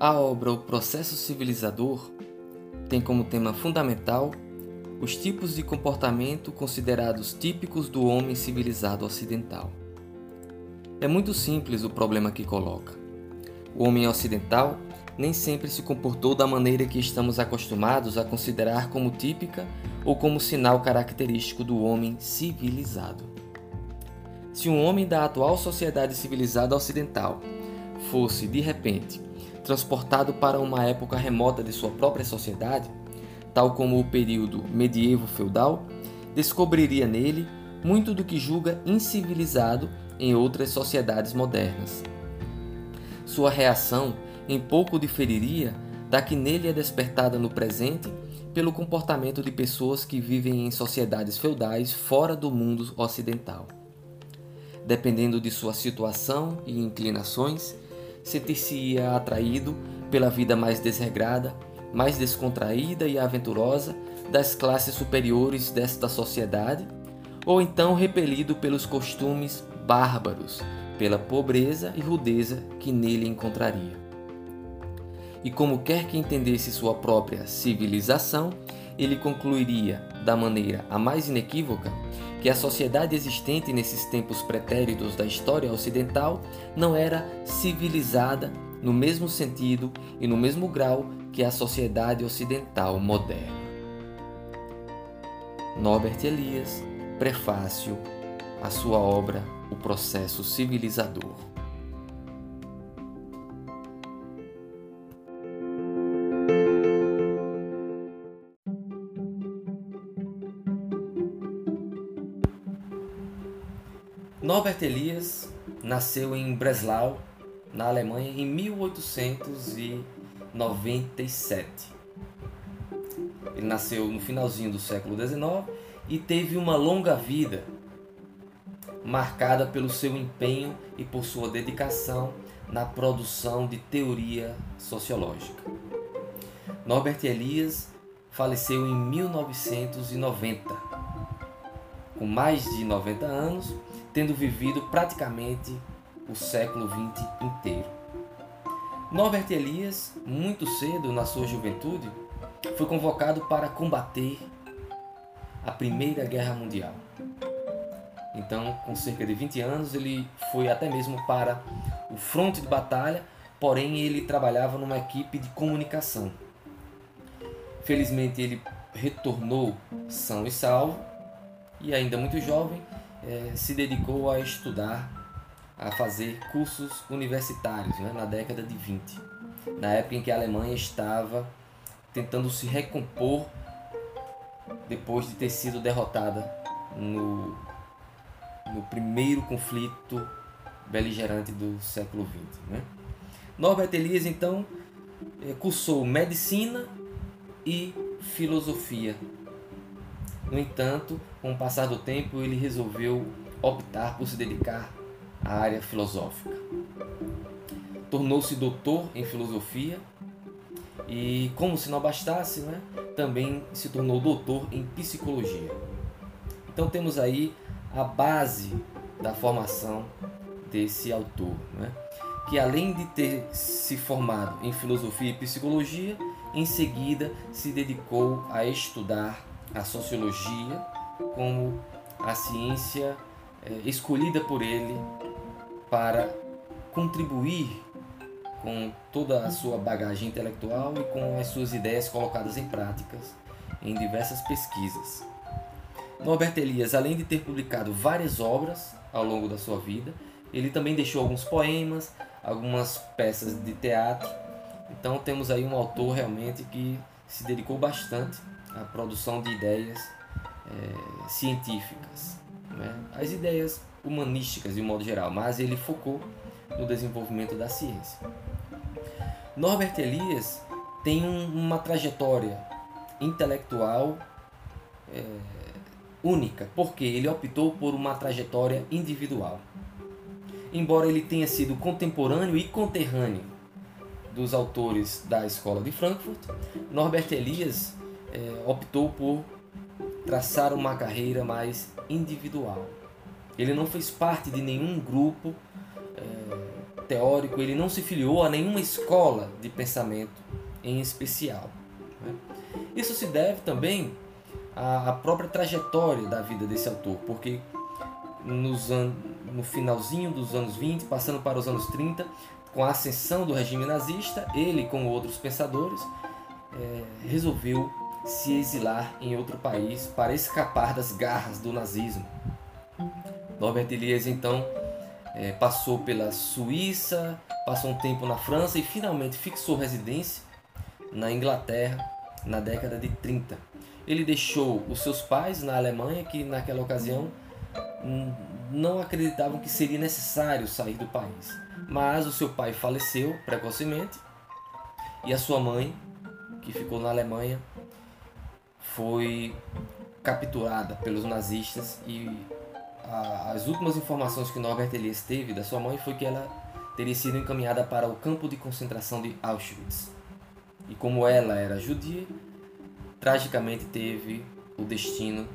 A obra O Processo Civilizador tem como tema fundamental os tipos de comportamento considerados típicos do homem civilizado ocidental. É muito simples o problema que coloca. O homem ocidental nem sempre se comportou da maneira que estamos acostumados a considerar como típica ou como sinal característico do homem civilizado. Se um homem da atual sociedade civilizada ocidental fosse, de repente, transportado para uma época remota de sua própria sociedade, tal como o período medievo feudal, descobriria nele muito do que julga incivilizado em outras sociedades modernas. Sua reação em pouco diferiria da que nele é despertada no presente pelo comportamento de pessoas que vivem em sociedades feudais fora do mundo ocidental. Dependendo de sua situação e inclinações, sentir-se-ia atraído pela vida mais desregrada, mais descontraída e aventurosa das classes superiores desta sociedade, ou então repelido pelos costumes bárbaros, pela pobreza e rudeza que nele encontraria. E como quer que entendesse sua própria civilização, ele concluiria, da maneira a mais inequívoca, que a sociedade existente nesses tempos pretéritos da história ocidental não era civilizada no mesmo sentido e no mesmo grau que a sociedade ocidental moderna. Norbert Elias, prefácio à sua obra O Processo Civilizador. Norbert Elias nasceu em Breslau, na Alemanha, em 1897. Ele nasceu no finalzinho do século XIX e teve uma longa vida marcada pelo seu empenho e por sua dedicação na produção de teoria sociológica. Norbert Elias faleceu em 1990, com mais de 90 anos tendo vivido praticamente o século XX inteiro. Norbert Elias, muito cedo na sua juventude, foi convocado para combater a Primeira Guerra Mundial. Então, com cerca de 20 anos, ele foi até mesmo para o fronte de batalha, porém ele trabalhava numa equipe de comunicação. Felizmente ele retornou são e salvo e ainda muito jovem é, se dedicou a estudar, a fazer cursos universitários né, na década de 20, na época em que a Alemanha estava tentando se recompor depois de ter sido derrotada no, no primeiro conflito beligerante do século XX. Né? Norbert Elias, então, é, cursou medicina e filosofia no entanto, com o passar do tempo, ele resolveu optar por se dedicar à área filosófica. Tornou-se doutor em filosofia e, como se não bastasse, né, também se tornou doutor em psicologia. Então temos aí a base da formação desse autor, né, que além de ter se formado em filosofia e psicologia, em seguida se dedicou a estudar a sociologia como a ciência é, escolhida por ele para contribuir com toda a sua bagagem intelectual e com as suas ideias colocadas em práticas em diversas pesquisas. Norbert Elias, além de ter publicado várias obras ao longo da sua vida, ele também deixou alguns poemas, algumas peças de teatro. Então temos aí um autor realmente que se dedicou bastante a produção de ideias é, científicas, né? as ideias humanísticas de um modo geral, mas ele focou no desenvolvimento da ciência. Norbert Elias tem um, uma trajetória intelectual é, única, porque ele optou por uma trajetória individual. Embora ele tenha sido contemporâneo e conterrâneo dos autores da escola de Frankfurt, Norbert Elias é, optou por traçar uma carreira mais individual. Ele não fez parte de nenhum grupo é, teórico, ele não se filiou a nenhuma escola de pensamento em especial. Né? Isso se deve também à própria trajetória da vida desse autor, porque nos an no finalzinho dos anos 20, passando para os anos 30, com a ascensão do regime nazista, ele, como outros pensadores, é, resolveu se exilar em outro país para escapar das garras do nazismo. Norbert Elias então é, passou pela Suíça, passou um tempo na França e finalmente fixou residência na Inglaterra na década de 30. Ele deixou os seus pais na Alemanha, que naquela ocasião não acreditavam que seria necessário sair do país. Mas o seu pai faleceu precocemente e a sua mãe, que ficou na Alemanha, foi capturada pelos nazistas e a, as últimas informações que Norbert Elias teve da sua mãe foi que ela teria sido encaminhada para o campo de concentração de Auschwitz. E como ela era judia, tragicamente teve o destino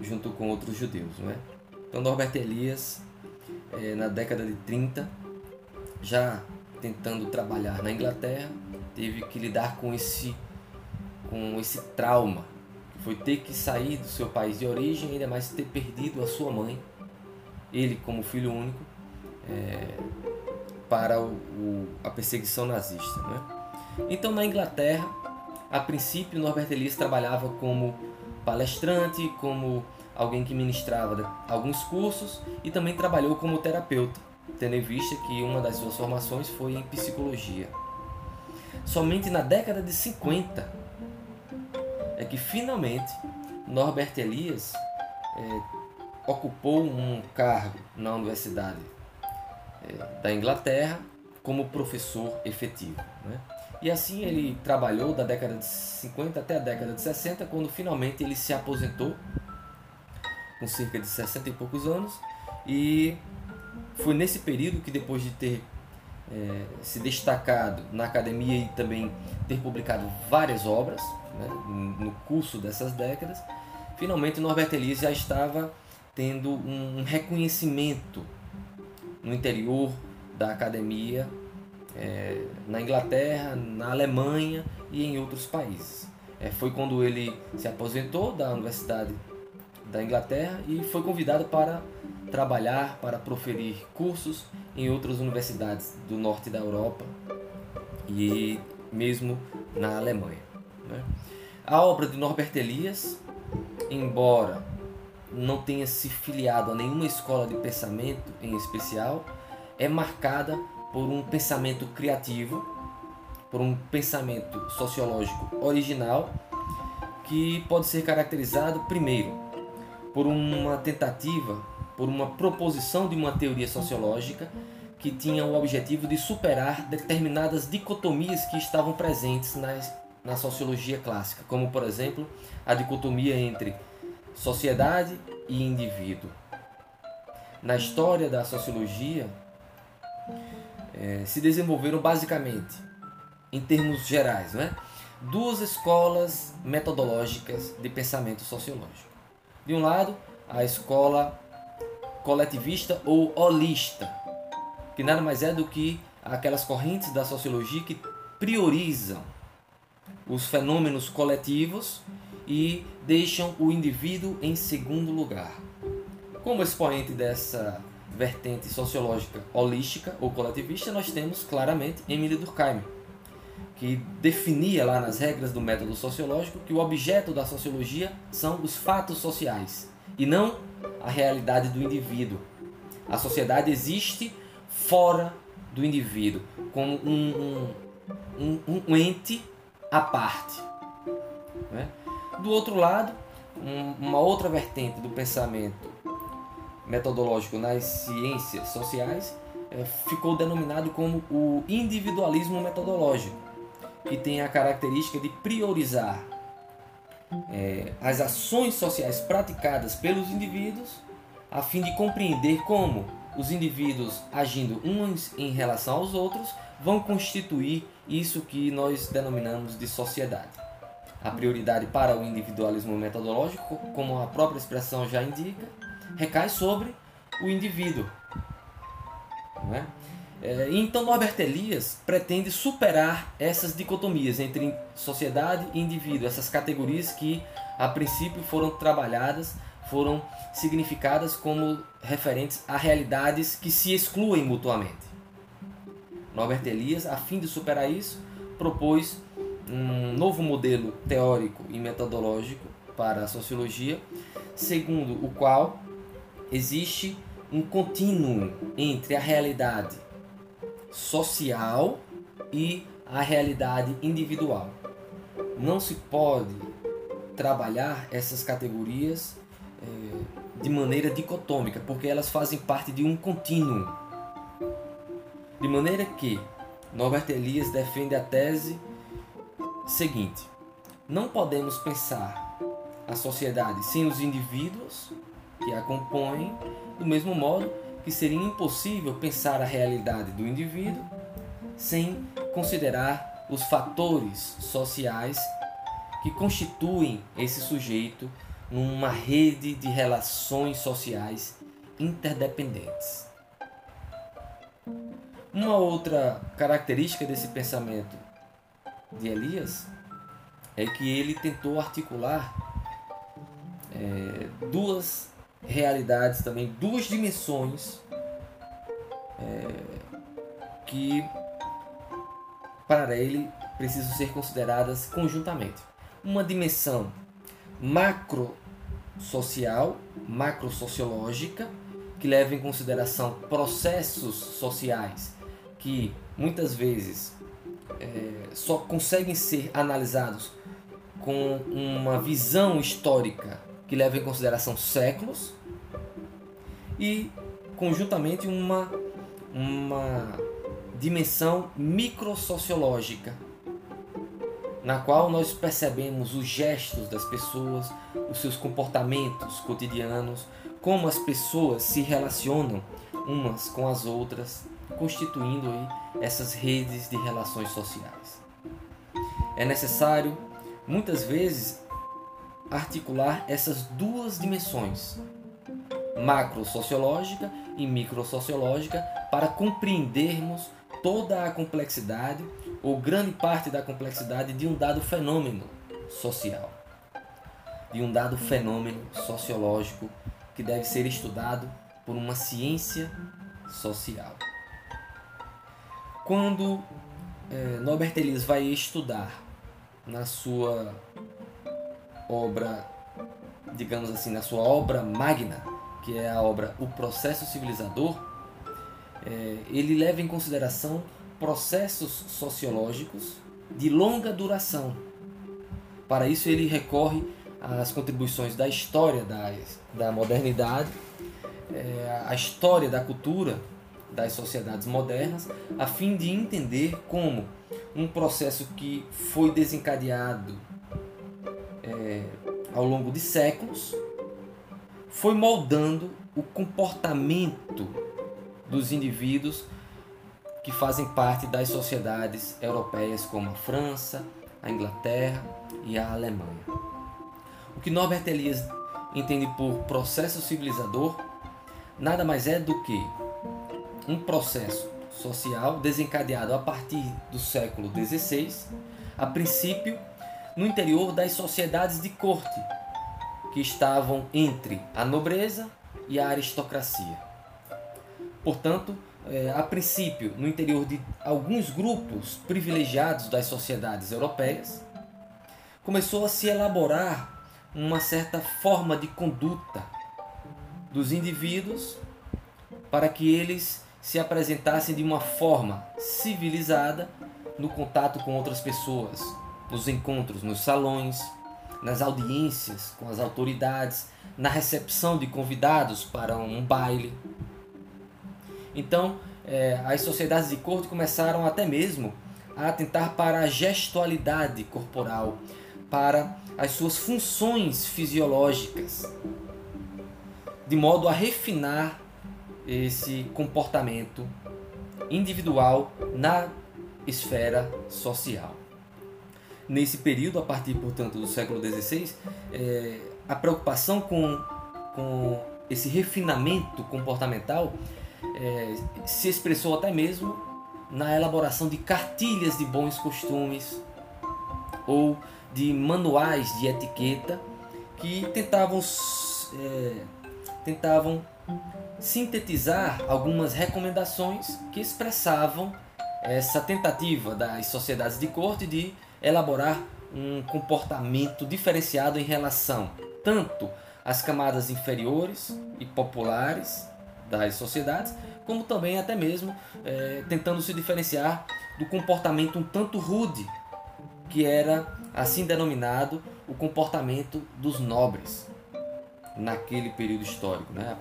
junto com outros judeus. Não é? Então Norbert Elias, é, na década de 30, já tentando trabalhar na Inglaterra, teve que lidar com esse, com esse trauma foi ter que sair do seu país de origem, ainda mais ter perdido a sua mãe, ele como filho único, é, para o, o, a perseguição nazista. Né? Então, na Inglaterra, a princípio, Norbert Elias trabalhava como palestrante, como alguém que ministrava alguns cursos e também trabalhou como terapeuta, tendo em vista que uma das suas formações foi em psicologia. Somente na década de 50 é que finalmente Norbert Elias é, ocupou um cargo na Universidade é, da Inglaterra como professor efetivo. Né? E assim ele trabalhou da década de 50 até a década de 60, quando finalmente ele se aposentou, com cerca de 60 e poucos anos, e foi nesse período que depois de ter é, se destacado na academia e também ter publicado várias obras né, no curso dessas décadas, finalmente Norbert Elias já estava tendo um reconhecimento no interior da academia é, na Inglaterra, na Alemanha e em outros países. É, foi quando ele se aposentou da Universidade da Inglaterra e foi convidado para trabalhar, para proferir cursos em outras universidades do norte da Europa e mesmo na Alemanha. Né? A obra de Norbert Elias, embora não tenha se filiado a nenhuma escola de pensamento em especial, é marcada por um pensamento criativo, por um pensamento sociológico original, que pode ser caracterizado, primeiro, por uma tentativa por uma proposição de uma teoria sociológica que tinha o objetivo de superar determinadas dicotomias que estavam presentes nas, na sociologia clássica, como por exemplo a dicotomia entre sociedade e indivíduo. Na história da sociologia, é, se desenvolveram basicamente, em termos gerais, né, duas escolas metodológicas de pensamento sociológico. De um lado, a escola coletivista ou holista, que nada mais é do que aquelas correntes da sociologia que priorizam os fenômenos coletivos e deixam o indivíduo em segundo lugar. Como expoente dessa vertente sociológica holística ou coletivista, nós temos claramente Emile Durkheim, que definia lá nas regras do método sociológico que o objeto da sociologia são os fatos sociais e não a realidade do indivíduo. A sociedade existe fora do indivíduo, como um, um, um, um ente à parte. Né? Do outro lado, uma outra vertente do pensamento metodológico nas ciências sociais é, ficou denominado como o individualismo metodológico, que tem a característica de priorizar é, as ações sociais praticadas pelos indivíduos a fim de compreender como os indivíduos agindo uns em relação aos outros vão constituir isso que nós denominamos de sociedade. A prioridade para o individualismo metodológico, como a própria expressão já indica, recai sobre o indivíduo. É? É, então Norbert Elias pretende superar essas dicotomias entre sociedade e indivíduo, essas categorias que a princípio foram trabalhadas, foram significadas como referentes a realidades que se excluem mutuamente. Norbert Elias, a fim de superar isso, propôs um novo modelo teórico e metodológico para a sociologia, segundo o qual existe um contínuo entre a realidade social e a realidade individual. Não se pode trabalhar essas categorias é, de maneira dicotômica, porque elas fazem parte de um contínuo. De maneira que Norbert Elias defende a tese seguinte: não podemos pensar a sociedade sem os indivíduos que a compõem, do mesmo modo que seria impossível pensar a realidade do indivíduo sem considerar os fatores sociais que constituem esse sujeito numa rede de relações sociais interdependentes. Uma outra característica desse pensamento de Elias é que ele tentou articular é, duas realidades também, duas dimensões é, que para ele precisam ser consideradas conjuntamente. Uma dimensão macro social, macro sociológica, que leva em consideração processos sociais que muitas vezes é, só conseguem ser analisados com uma visão histórica que leva em consideração séculos e conjuntamente uma, uma dimensão microsociológica na qual nós percebemos os gestos das pessoas, os seus comportamentos cotidianos, como as pessoas se relacionam umas com as outras, constituindo aí essas redes de relações sociais. É necessário, muitas vezes, articular essas duas dimensões, macro-sociológica e micro-sociológica, para compreendermos toda a complexidade ou grande parte da complexidade de um dado fenômeno social, de um dado fenômeno sociológico que deve ser estudado por uma ciência social. Quando é, Norbert Elias vai estudar na sua obra, digamos assim, na sua obra magna, que é a obra O Processo Civilizador, é, ele leva em consideração processos sociológicos de longa duração. Para isso, ele recorre às contribuições da história da, da modernidade, é, a história da cultura das sociedades modernas, a fim de entender como um processo que foi desencadeado é, ao longo de séculos foi moldando o comportamento dos indivíduos que fazem parte das sociedades europeias como a França, a Inglaterra e a Alemanha. O que Norbert Elias entende por processo civilizador nada mais é do que um processo social desencadeado a partir do século XVI, a princípio no interior das sociedades de corte, que estavam entre a nobreza e a aristocracia. Portanto, é, a princípio no interior de alguns grupos privilegiados das sociedades europeias, começou a se elaborar uma certa forma de conduta dos indivíduos para que eles se apresentassem de uma forma civilizada no contato com outras pessoas, nos encontros nos salões, nas audiências com as autoridades, na recepção de convidados para um baile. Então, é, as sociedades de corte começaram até mesmo a atentar para a gestualidade corporal, para as suas funções fisiológicas, de modo a refinar esse comportamento individual na esfera social. Nesse período, a partir, portanto, do século XVI, é, a preocupação com, com esse refinamento comportamental é, se expressou até mesmo na elaboração de cartilhas de bons costumes ou de manuais de etiqueta que tentavam, é, tentavam sintetizar algumas recomendações que expressavam essa tentativa das sociedades de corte de elaborar um comportamento diferenciado em relação tanto às camadas inferiores e populares das sociedades, como também até mesmo é, tentando se diferenciar do comportamento um tanto rude, que era assim denominado o comportamento dos nobres naquele período histórico, né?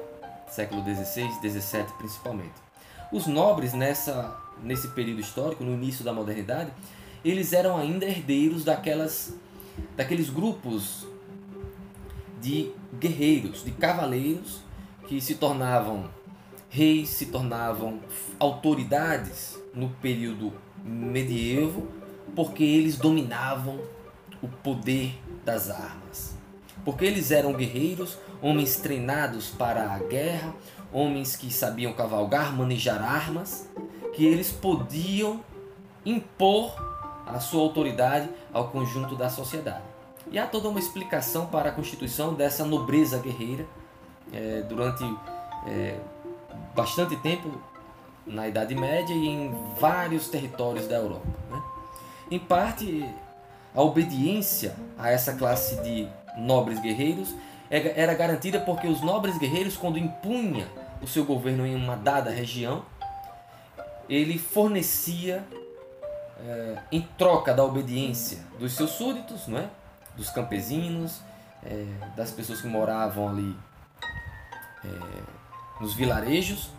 século XVI, XVII principalmente. Os nobres nessa nesse período histórico, no início da modernidade, eles eram ainda herdeiros daquelas daqueles grupos de guerreiros, de cavaleiros que se tornavam reis, se tornavam autoridades no período medievo, porque eles dominavam o poder das armas. Porque eles eram guerreiros, homens treinados para a guerra, homens que sabiam cavalgar, manejar armas, que eles podiam impor a sua autoridade ao conjunto da sociedade. E há toda uma explicação para a constituição dessa nobreza guerreira é, durante é, bastante tempo na Idade Média e em vários territórios da Europa. Né? Em parte, a obediência a essa classe de nobres guerreiros era garantida porque os nobres guerreiros, quando impunha o seu governo em uma dada região, ele fornecia é, em troca da obediência dos seus súditos, não é? dos campesinos, é, das pessoas que moravam ali é, nos vilarejos,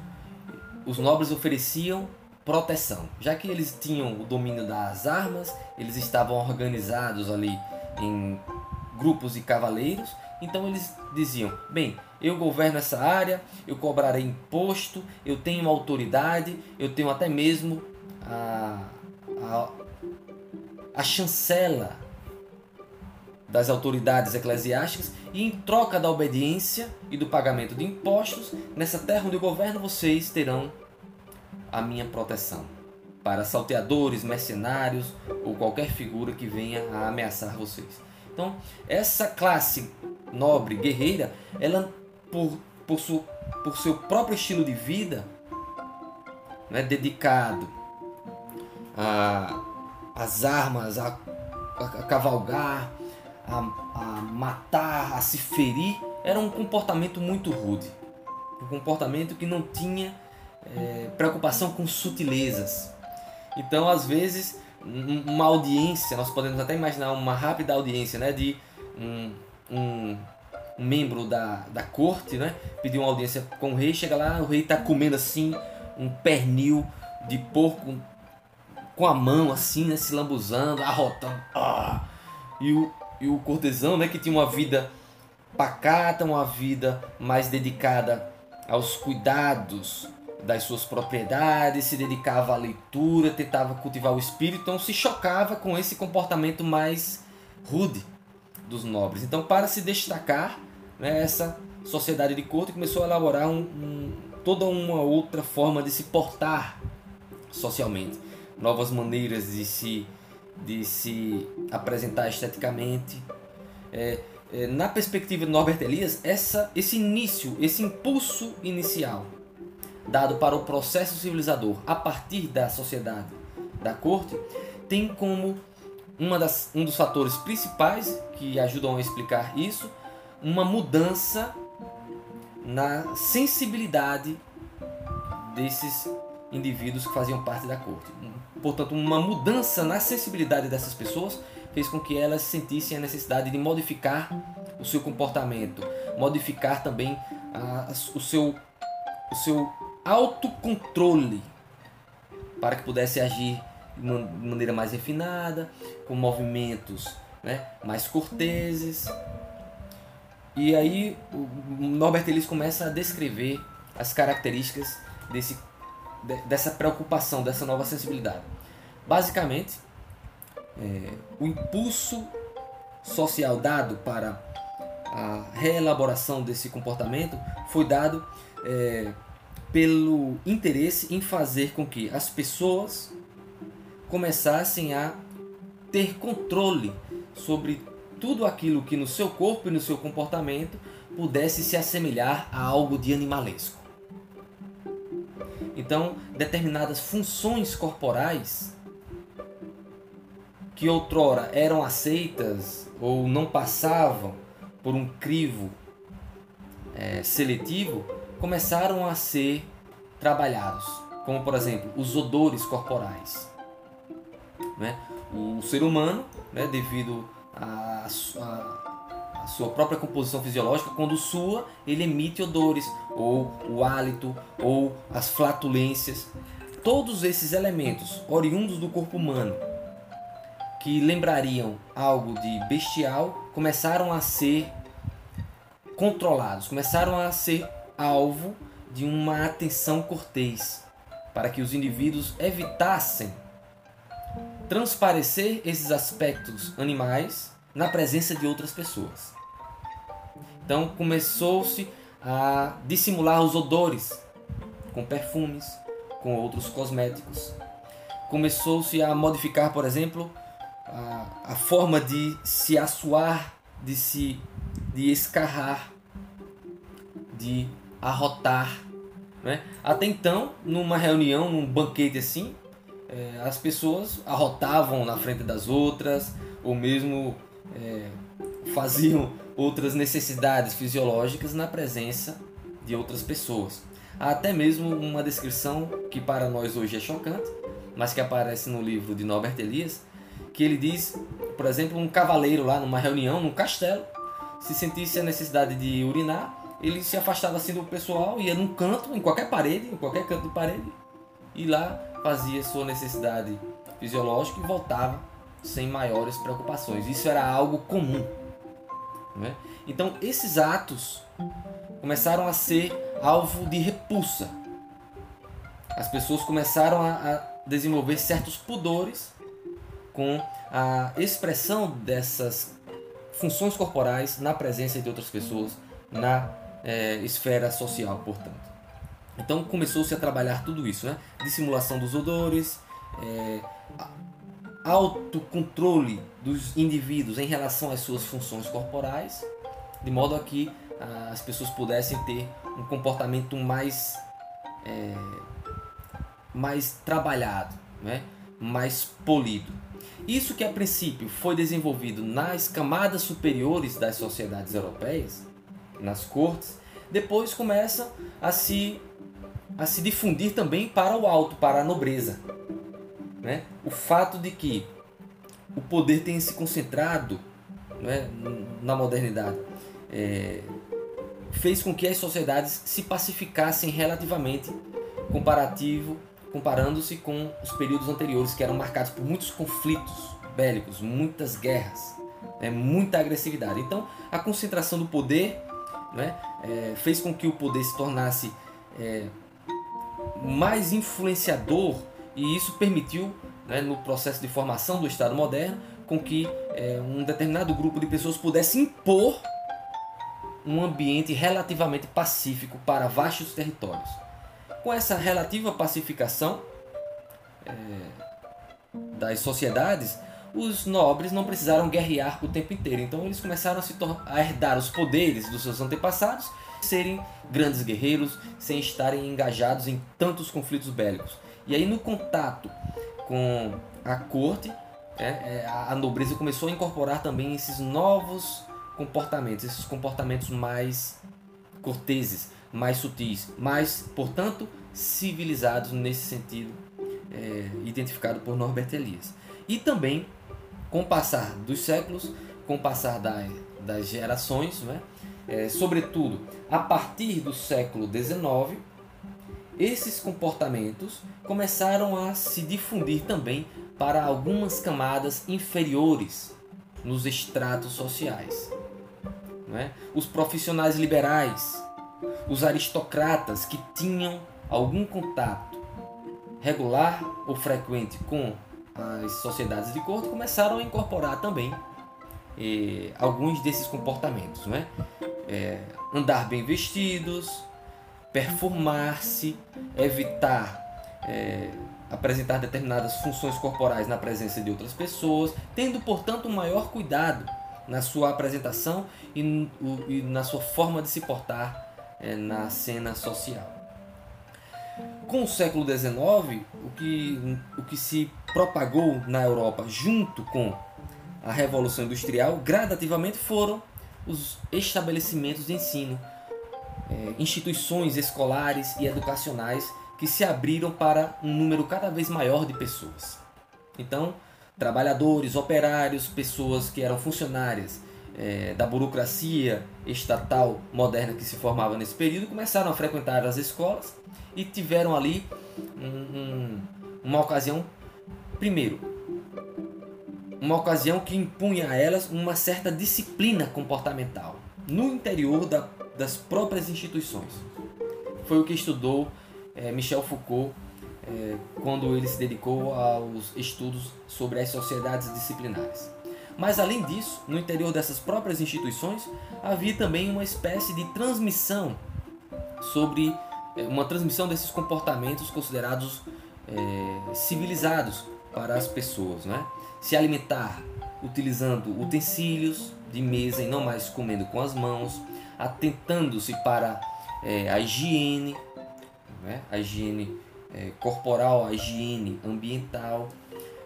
os nobres ofereciam proteção. Já que eles tinham o domínio das armas, eles estavam organizados ali em grupos de cavaleiros, então eles diziam: bem, eu governo essa área, eu cobrarei imposto, eu tenho autoridade, eu tenho até mesmo a, a, a chancela das autoridades eclesiásticas e em troca da obediência e do pagamento de impostos, nessa terra onde eu governo, vocês terão a minha proteção para salteadores, mercenários ou qualquer figura que venha a ameaçar vocês. Então, essa classe nobre, guerreira, ela por, por, su, por seu próprio estilo de vida, né, dedicado às armas, a, a, a cavalgar, a, a matar, a se ferir, era um comportamento muito rude. Um comportamento que não tinha é, preocupação com sutilezas. Então, às vezes, uma audiência, nós podemos até imaginar uma rápida audiência né, de um, um, um membro da, da corte, né, pedir uma audiência com o rei, chega lá, o rei está comendo assim um pernil de porco com a mão assim, né, se lambuzando, arrotando. Ah! E o, e o cortesão, né, que tinha uma vida pacata, uma vida mais dedicada aos cuidados das suas propriedades, se dedicava à leitura, tentava cultivar o espírito, então se chocava com esse comportamento mais rude dos nobres. Então, para se destacar, né, essa sociedade de corte começou a elaborar um, um, toda uma outra forma de se portar socialmente, novas maneiras de se de se apresentar esteticamente. É, é, na perspectiva de Norbert Elias, essa, esse início, esse impulso inicial dado para o processo civilizador a partir da sociedade da corte tem como uma das, um dos fatores principais que ajudam a explicar isso uma mudança na sensibilidade desses indivíduos que faziam parte da corte. Portanto, uma mudança na sensibilidade dessas pessoas fez com que elas sentissem a necessidade de modificar o seu comportamento, modificar também a, o, seu, o seu autocontrole para que pudesse agir de maneira mais refinada, com movimentos né, mais corteses. E aí o Norbert Elias começa a descrever as características desse dessa preocupação, dessa nova sensibilidade. Basicamente, é, o impulso social dado para a reelaboração desse comportamento foi dado é, pelo interesse em fazer com que as pessoas começassem a ter controle sobre tudo aquilo que no seu corpo e no seu comportamento pudesse se assemelhar a algo de animalesco. Então, determinadas funções corporais que outrora eram aceitas ou não passavam por um crivo é, seletivo começaram a ser trabalhados, como por exemplo os odores corporais. Né? O ser humano, né, devido à sua própria composição fisiológica, quando sua, ele emite odores, ou o hálito, ou as flatulências. Todos esses elementos oriundos do corpo humano que lembrariam algo de bestial começaram a ser controlados, começaram a ser alvo de uma atenção cortês, para que os indivíduos evitassem transparecer esses aspectos animais na presença de outras pessoas. Então começou-se a dissimular os odores com perfumes, com outros cosméticos. Começou-se a modificar, por exemplo, a, a forma de se assoar, de se de escarrar, de arrotar. Né? Até então, numa reunião, num banquete assim, é, as pessoas arrotavam na frente das outras, ou mesmo é, faziam outras necessidades fisiológicas na presença de outras pessoas. Há até mesmo uma descrição que para nós hoje é chocante, mas que aparece no livro de Norbert Elias, que ele diz, por exemplo, um cavaleiro lá numa reunião, num castelo, se sentisse a necessidade de urinar, ele se afastava assim do pessoal, ia num canto, em qualquer parede, em qualquer canto de parede, e lá fazia sua necessidade fisiológica e voltava sem maiores preocupações. Isso era algo comum. Né? Então, esses atos começaram a ser alvo de repulsa. As pessoas começaram a, a desenvolver certos pudores com a expressão dessas funções corporais na presença de outras pessoas, na é, esfera social, portanto. Então começou-se a trabalhar tudo isso, né? Dissimulação dos odores, é, autocontrole dos indivíduos em relação às suas funções corporais, de modo a que ah, as pessoas pudessem ter um comportamento mais, é, mais trabalhado, né? mais polido. Isso que a princípio foi desenvolvido nas camadas superiores das sociedades europeias, nas cortes, depois começa a se, a se difundir também para o alto, para a nobreza. Né? O fato de que o poder tenha se concentrado né, na modernidade é, fez com que as sociedades se pacificassem relativamente comparativo comparando-se com os períodos anteriores que eram marcados por muitos conflitos bélicos, muitas guerras, né, muita agressividade. Então, a concentração do poder né, é, fez com que o poder se tornasse é, mais influenciador e isso permitiu, né, no processo de formação do Estado moderno, com que é, um determinado grupo de pessoas pudesse impor um ambiente relativamente pacífico para vastos territórios. Com essa relativa pacificação é, das sociedades, os nobres não precisaram guerrear o tempo inteiro. Então eles começaram a, a herdar os poderes dos seus antepassados, serem grandes guerreiros, sem estarem engajados em tantos conflitos bélicos. E aí no contato com a corte, é, é, a nobreza começou a incorporar também esses novos comportamentos, esses comportamentos mais corteses, mais sutis, mais, portanto, civilizados nesse sentido é, identificado por Norbert Elias. E também com o passar dos séculos, com o passar das, das gerações, né? É, sobretudo a partir do século XIX, esses comportamentos começaram a se difundir também para algumas camadas inferiores nos estratos sociais. Né? Os profissionais liberais, os aristocratas que tinham algum contato regular ou frequente com as sociedades de corte começaram a incorporar também eh, alguns desses comportamentos, né? É, andar bem vestidos, performar-se, evitar é, apresentar determinadas funções corporais na presença de outras pessoas, tendo, portanto, um maior cuidado na sua apresentação e, e na sua forma de se portar é, na cena social. Com o século XIX, o que, o que se propagou na Europa junto com a Revolução Industrial, gradativamente foram os estabelecimentos de ensino, é, instituições escolares e educacionais que se abriram para um número cada vez maior de pessoas. Então, trabalhadores, operários, pessoas que eram funcionárias é, da burocracia estatal moderna que se formava nesse período começaram a frequentar as escolas e tiveram ali um, um, uma ocasião, primeiro, uma ocasião que impunha a elas uma certa disciplina comportamental no interior da, das próprias instituições. Foi o que estudou é, Michel Foucault é, quando ele se dedicou aos estudos sobre as sociedades disciplinares. Mas além disso, no interior dessas próprias instituições havia também uma espécie de transmissão sobre é, uma transmissão desses comportamentos considerados civilizados para as pessoas, né? Se alimentar utilizando utensílios de mesa e não mais comendo com as mãos, atentando-se para é, a higiene, né? a higiene é, corporal, a higiene ambiental.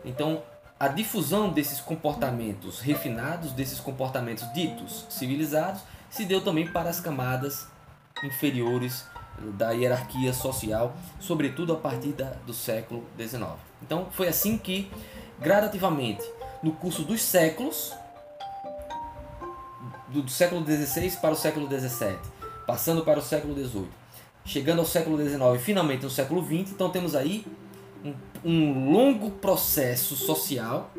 Então, a difusão desses comportamentos refinados, desses comportamentos ditos civilizados, se deu também para as camadas inferiores da hierarquia social, sobretudo a partir da, do século XIX. Então, foi assim que, gradativamente, no curso dos séculos, do, do século XVI para o século XVII, passando para o século XVIII, chegando ao século XIX e finalmente no século XX. Então temos aí um, um longo processo social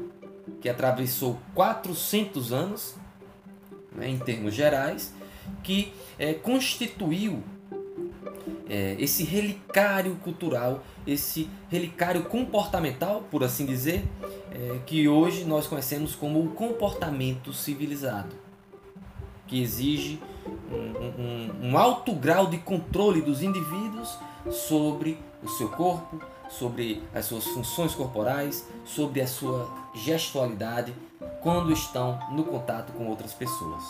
que atravessou 400 anos, né, em termos gerais, que é, constituiu é, esse relicário cultural, esse relicário comportamental, por assim dizer, é, que hoje nós conhecemos como o comportamento civilizado, que exige um, um, um alto grau de controle dos indivíduos sobre o seu corpo, sobre as suas funções corporais, sobre a sua gestualidade quando estão no contato com outras pessoas.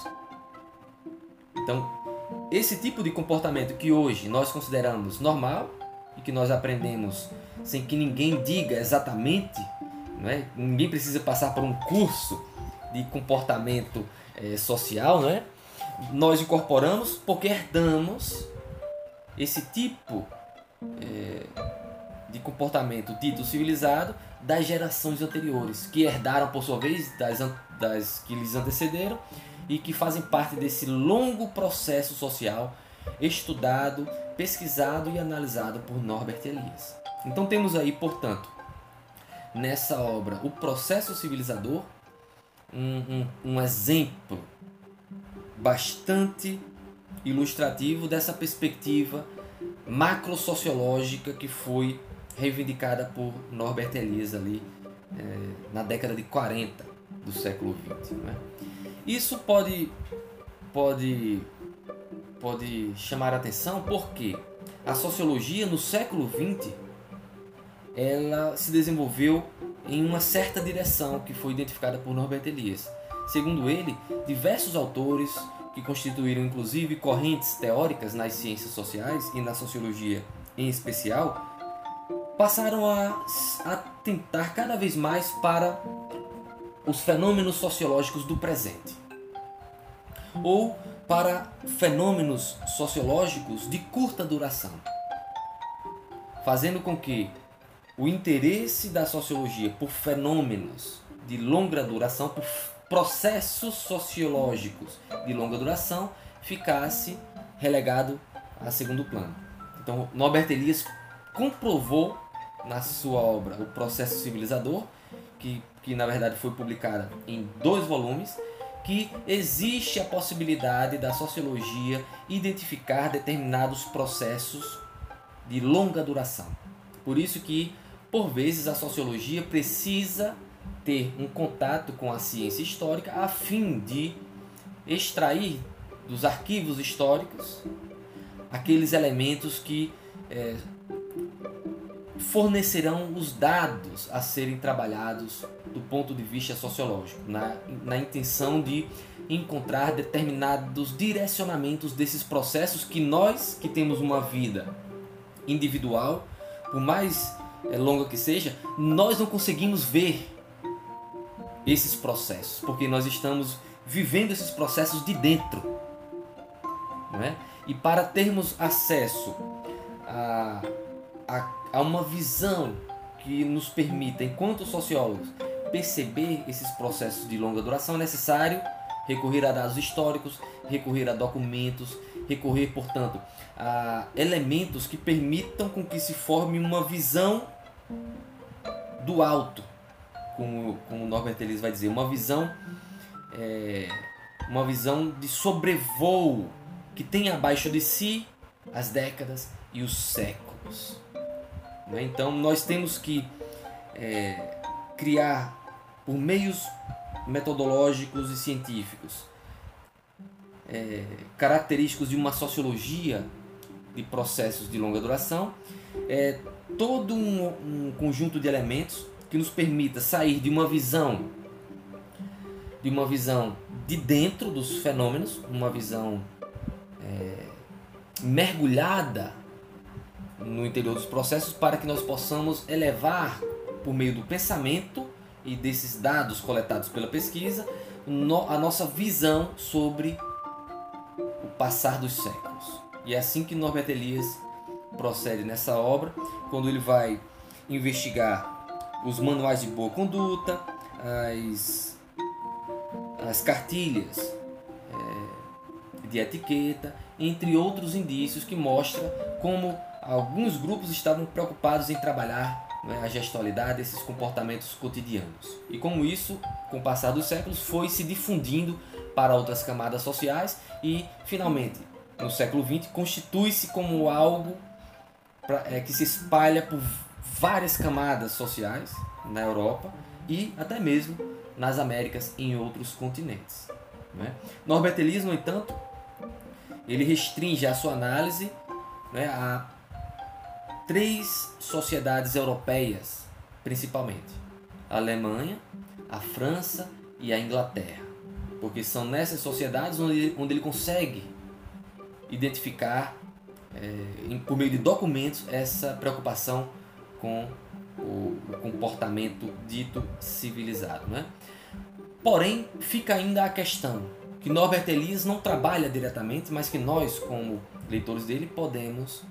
Então, esse tipo de comportamento que hoje nós consideramos normal e que nós aprendemos sem que ninguém diga exatamente, não é? ninguém precisa passar por um curso de comportamento é, social, não é? nós incorporamos porque herdamos esse tipo é, de comportamento dito civilizado das gerações anteriores, que herdaram por sua vez das, das que lhes antecederam e que fazem parte desse longo processo social estudado, pesquisado e analisado por Norbert Elias. Então temos aí, portanto, nessa obra, o processo civilizador, um, um, exemplo bastante ilustrativo dessa perspectiva macro-sociológica que foi reivindicada por Norbert Elias ali é, na década de 40 do século XX. Né? Isso pode, pode, pode chamar a atenção porque a sociologia no século XX ela se desenvolveu em uma certa direção que foi identificada por Norbert Elias. Segundo ele, diversos autores que constituíram inclusive correntes teóricas nas ciências sociais e na sociologia em especial, passaram a atentar cada vez mais para os fenômenos sociológicos do presente ou para fenômenos sociológicos de curta duração, fazendo com que o interesse da sociologia por fenômenos de longa duração, por processos sociológicos de longa duração ficasse relegado a segundo plano. Então, Norbert Elias comprovou na sua obra O Processo Civilizador, que, que na verdade foi publicada em dois volumes, que existe a possibilidade da sociologia identificar determinados processos de longa duração. Por isso que, por vezes, a sociologia precisa ter um contato com a ciência histórica a fim de extrair dos arquivos históricos aqueles elementos que é, fornecerão os dados a serem trabalhados do ponto de vista sociológico, na, na intenção de encontrar determinados direcionamentos desses processos que nós, que temos uma vida individual, por mais longa que seja, nós não conseguimos ver esses processos, porque nós estamos vivendo esses processos de dentro. Não é? E para termos acesso a, a, a uma visão que nos permita, enquanto sociólogos, perceber esses processos de longa duração, é necessário recorrer a dados históricos, recorrer a documentos, recorrer, portanto, a elementos que permitam com que se forme uma visão do alto, como, como Norbert Elias vai dizer, uma visão é, uma visão de sobrevoo que tem abaixo de si as décadas e os séculos. Né? Então nós temos que é, criar por meios metodológicos e científicos é, característicos de uma sociologia de processos de longa duração, é todo um, um conjunto de elementos que nos permita sair de uma visão de uma visão de dentro dos fenômenos, uma visão é, mergulhada no interior dos processos, para que nós possamos elevar, por meio do pensamento e desses dados coletados pela pesquisa, a nossa visão sobre o passar dos séculos. E é assim que Norbert Elias procede nessa obra, quando ele vai investigar os manuais de boa conduta, as as cartilhas é, de etiqueta, entre outros indícios que mostram como alguns grupos estavam preocupados em trabalhar né, a gestualidade, esses comportamentos cotidianos. E como isso, com o passar dos séculos, foi se difundindo para outras camadas sociais e, finalmente, no século XX, constitui-se como algo pra, é, que se espalha por várias camadas sociais na Europa e até mesmo nas Américas e em outros continentes. Né? Norbert Elias, no entanto, ele restringe a sua análise né, a três sociedades europeias, principalmente: a Alemanha, a França e a Inglaterra, porque são nessas sociedades onde, onde ele consegue identificar, é, por meio de documentos, essa preocupação com o comportamento dito civilizado. Né? Porém, fica ainda a questão que Norbert Elias não trabalha diretamente, mas que nós, como leitores dele, podemos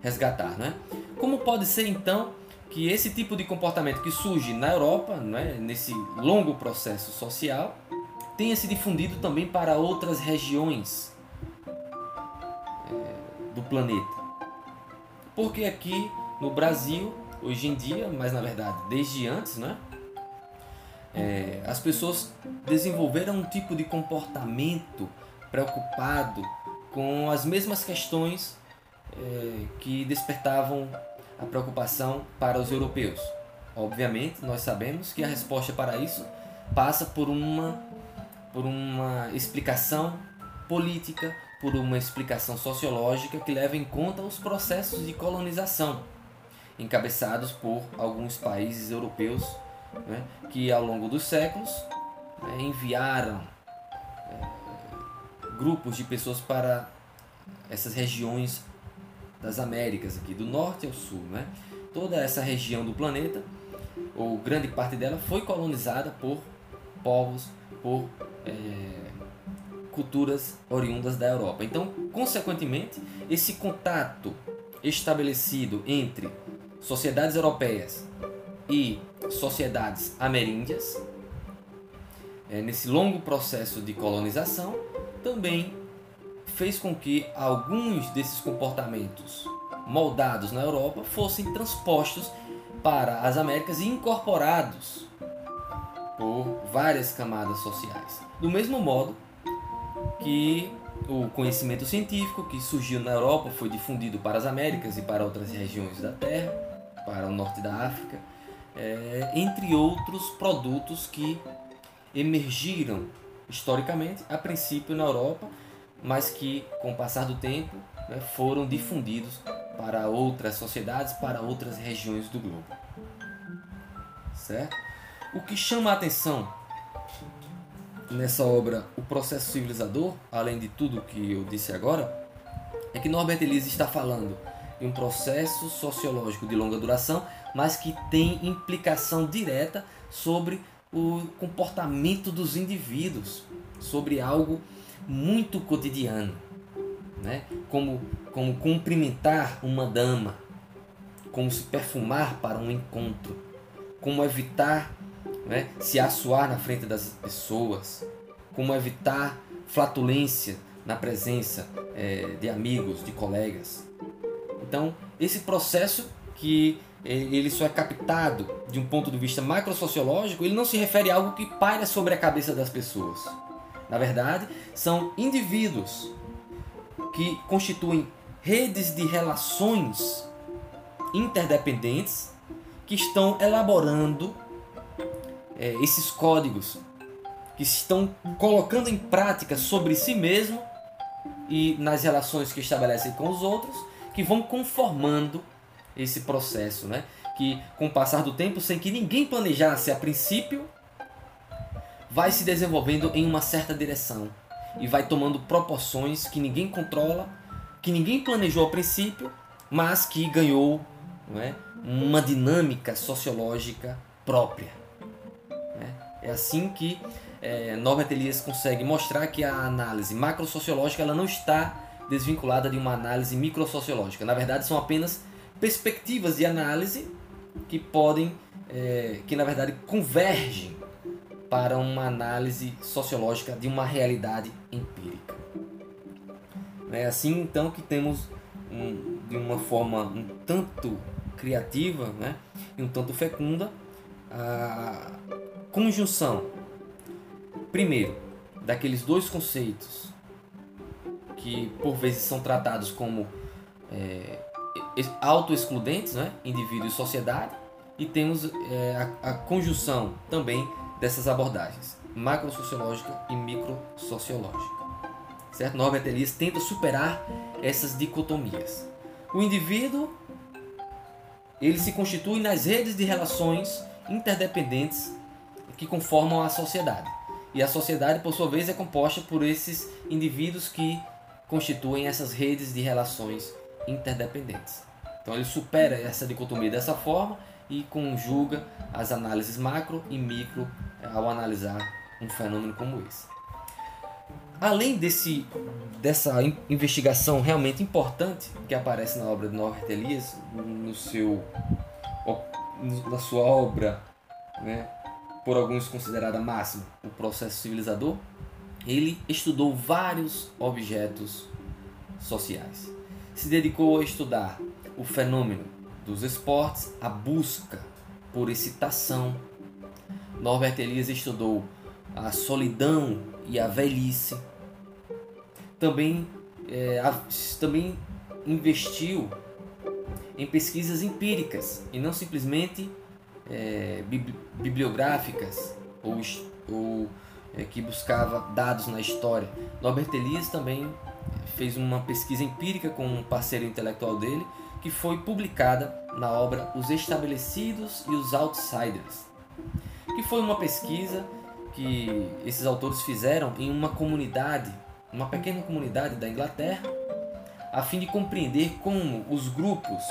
resgatar. Né? Como pode ser então que esse tipo de comportamento que surge na Europa, né, nesse longo processo social, tenha se difundido também para outras regiões planeta? Porque aqui no Brasil hoje em dia, mas na verdade desde antes, né? É, as pessoas desenvolveram um tipo de comportamento preocupado com as mesmas questões é, que despertavam a preocupação para os europeus. Obviamente, nós sabemos que a resposta para isso passa por uma, por uma explicação política, por uma explicação sociológica que leva em conta os processos de colonização encabeçados por alguns países europeus né, que ao longo dos séculos né, enviaram é, grupos de pessoas para essas regiões das Américas aqui do norte ao sul, né? Toda essa região do planeta, ou grande parte dela, foi colonizada por povos, por é, culturas oriundas da Europa. Então, consequentemente, esse contato estabelecido entre sociedades europeias e sociedades ameríndias, é, nesse longo processo de colonização, também fez com que alguns desses comportamentos moldados na Europa fossem transpostos para as Américas e incorporados por várias camadas sociais. Do mesmo modo que o conhecimento científico que surgiu na Europa foi difundido para as Américas e para outras regiões da Terra, para o norte da África, é, entre outros produtos que emergiram historicamente, a princípio na Europa, mas que com o passar do tempo né, foram difundidos para outras sociedades, para outras regiões do globo. Certo? O que chama a atenção nessa obra, O Processo Civilizador, além de tudo que eu disse agora, é que Norbert Elias está falando de um processo sociológico de longa duração, mas que tem implicação direta sobre o comportamento dos indivíduos, sobre algo muito cotidiano, né? como, como cumprimentar uma dama, como se perfumar para um encontro, como evitar né, se assoar na frente das pessoas, como evitar flatulência na presença é, de amigos, de colegas. Então, esse processo que é, ele só é captado de um ponto de vista macrosociológico, ele não se refere a algo que paira sobre a cabeça das pessoas. Na verdade, são indivíduos que constituem redes de relações interdependentes que estão elaborando é, esses códigos, que estão colocando em prática sobre si mesmo e nas relações que estabelecem com os outros, que vão conformando esse processo, né? Que com o passar do tempo, sem que ninguém planejasse a princípio, vai se desenvolvendo em uma certa direção e vai tomando proporções que ninguém controla, que ninguém planejou a princípio, mas que ganhou é, uma dinâmica sociológica própria. É assim que é, Norbert Elias consegue mostrar que a análise macrosociológica ela não está desvinculada de uma análise microsociológica. Na verdade, são apenas perspectivas de análise que podem, é, que na verdade convergem para uma análise sociológica de uma realidade empírica. É assim então que temos um, de uma forma um tanto criativa né, e um tanto fecunda a conjunção, primeiro, daqueles dois conceitos que por vezes são tratados como é, autoexcludentes, né, indivíduo e sociedade, e temos é, a, a conjunção também dessas abordagens, macrosociológica e microsociológica. Certo? Norbert Elias tenta superar essas dicotomias. O indivíduo ele se constitui nas redes de relações interdependentes que conformam a sociedade. E a sociedade, por sua vez, é composta por esses indivíduos que constituem essas redes de relações interdependentes. Então ele supera essa dicotomia dessa forma e conjuga as análises macro e micro ao analisar um fenômeno como esse. Além desse, dessa investigação realmente importante que aparece na obra de Norbert Elias, no seu, na sua obra, né, por alguns considerada máxima, o processo civilizador, ele estudou vários objetos sociais. Se dedicou a estudar o fenômeno dos esportes, a busca por excitação, Norbert Elias estudou a solidão e a velhice. Também, é, a, também investiu em pesquisas empíricas e não simplesmente é, bibliográficas ou, ou é, que buscava dados na história. Norbert Elias também fez uma pesquisa empírica com um parceiro intelectual dele que foi publicada na obra Os Estabelecidos e os Outsiders, que foi uma pesquisa que esses autores fizeram em uma comunidade, uma pequena comunidade da Inglaterra, a fim de compreender como os grupos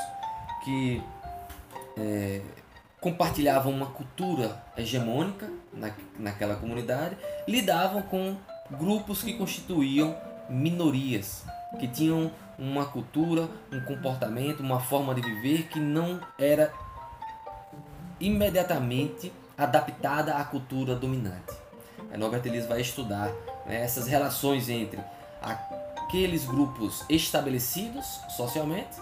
que é, compartilhavam uma cultura hegemônica na, naquela comunidade lidavam com grupos que constituíam minorias, que tinham uma cultura, um comportamento, uma forma de viver que não era imediatamente adaptada à cultura dominante. A Norbert Elias vai estudar né, essas relações entre aqueles grupos estabelecidos socialmente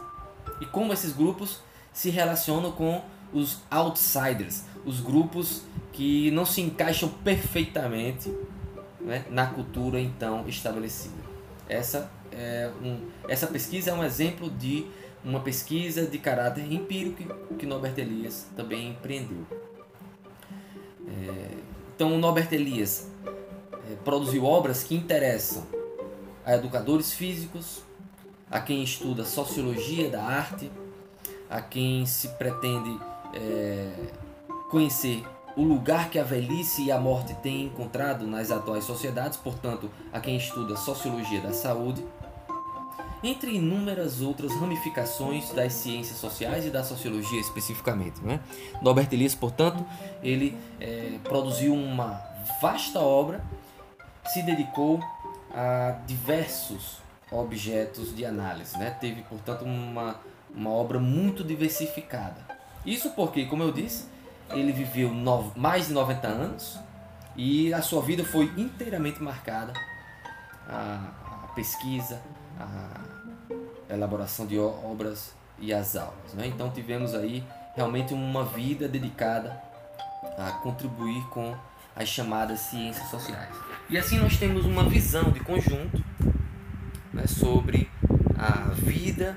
e como esses grupos se relacionam com os outsiders, os grupos que não se encaixam perfeitamente né, na cultura então estabelecida. Essa, é um, essa pesquisa é um exemplo de uma pesquisa de caráter empírico que Norbert Elias também empreendeu. É, então, Norbert Elias é, produziu obras que interessam a educadores físicos, a quem estuda sociologia da arte, a quem se pretende é, conhecer o lugar que a velhice e a morte têm encontrado nas atuais sociedades, portanto, a quem estuda sociologia da saúde, entre inúmeras outras ramificações das ciências sociais e da sociologia especificamente. Né? Norbert Elias, portanto, ele é, produziu uma vasta obra, se dedicou a diversos objetos de análise, né? teve, portanto, uma, uma obra muito diversificada. Isso porque, como eu disse, ele viveu mais de 90 anos e a sua vida foi inteiramente marcada a, a pesquisa, a elaboração de obras e as aulas. Né? Então tivemos aí realmente uma vida dedicada a contribuir com as chamadas ciências sociais. E assim nós temos uma visão de conjunto né, sobre a vida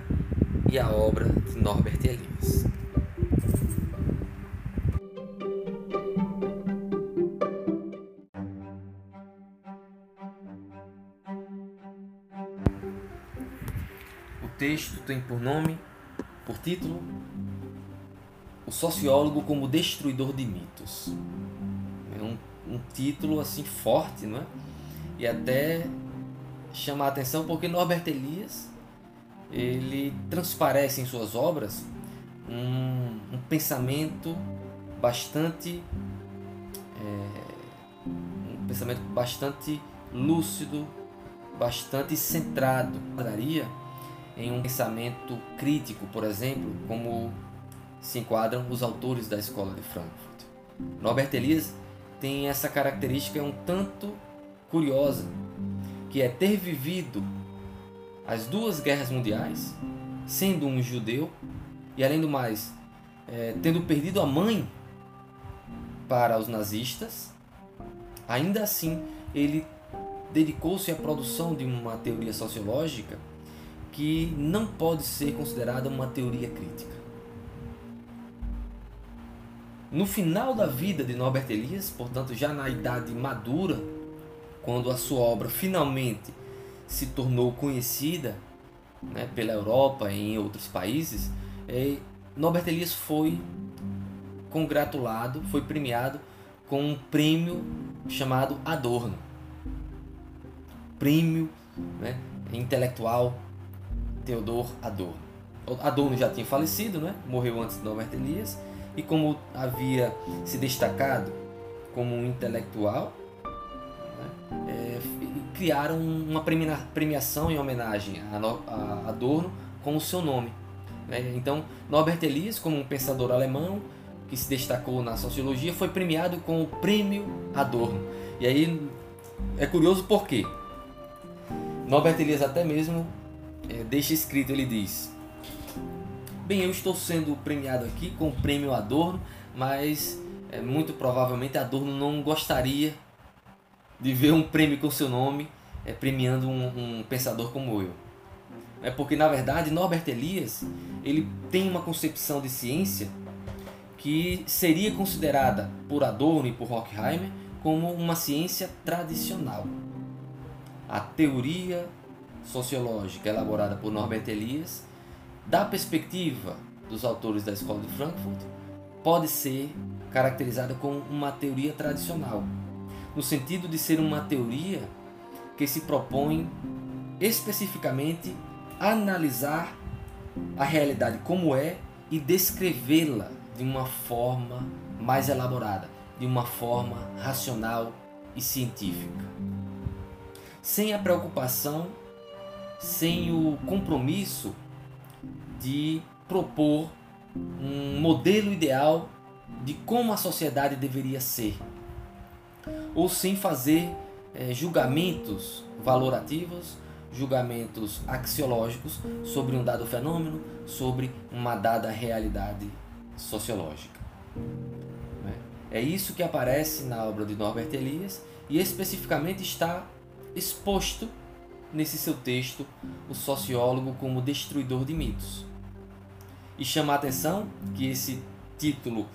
e a obra de Norbert Elias. Texto tem por nome, por título, O Sociólogo como Destruidor de Mitos. É um, um título assim forte, não é? E até chama a atenção porque Norbert Elias ele transparece em suas obras um, um pensamento bastante é, um pensamento bastante lúcido, bastante centrado. Daria em um pensamento crítico, por exemplo, como se enquadram os autores da escola de Frankfurt. Norbert Elias tem essa característica um tanto curiosa, que é ter vivido as duas guerras mundiais, sendo um judeu e além do mais, é, tendo perdido a mãe para os nazistas, ainda assim ele dedicou-se à produção de uma teoria sociológica que não pode ser considerada uma teoria crítica. No final da vida de Norbert Elias, portanto já na idade madura, quando a sua obra finalmente se tornou conhecida né, pela Europa e em outros países, é, Norbert Elias foi congratulado, foi premiado com um prêmio chamado Adorno. Prêmio né, intelectual Theodor Adorno. Adorno já tinha falecido, né? morreu antes de Norbert Elias, e como havia se destacado como um intelectual, né? é, criaram uma premiação em homenagem a Adorno com o seu nome. Né? Então, Norbert Elias, como um pensador alemão que se destacou na sociologia, foi premiado com o Prêmio Adorno. E aí é curioso porque Norbert Elias até mesmo é, deixa escrito, ele diz: Bem, eu estou sendo premiado aqui com o prêmio Adorno, mas é, muito provavelmente Adorno não gostaria de ver um prêmio com seu nome é, premiando um, um pensador como eu. É porque na verdade Norbert Elias ele tem uma concepção de ciência que seria considerada por Adorno e por Horkheimer como uma ciência tradicional. A teoria sociológica elaborada por Norbert Elias, da perspectiva dos autores da Escola de Frankfurt, pode ser caracterizada como uma teoria tradicional, no sentido de ser uma teoria que se propõe especificamente analisar a realidade como é e descrevê-la de uma forma mais elaborada, de uma forma racional e científica. Sem a preocupação sem o compromisso de propor um modelo ideal de como a sociedade deveria ser, ou sem fazer é, julgamentos valorativos, julgamentos axiológicos sobre um dado fenômeno, sobre uma dada realidade sociológica. Né? É isso que aparece na obra de Norbert Elias e especificamente está exposto nesse seu texto o sociólogo como destruidor de mitos. E chama a atenção que esse título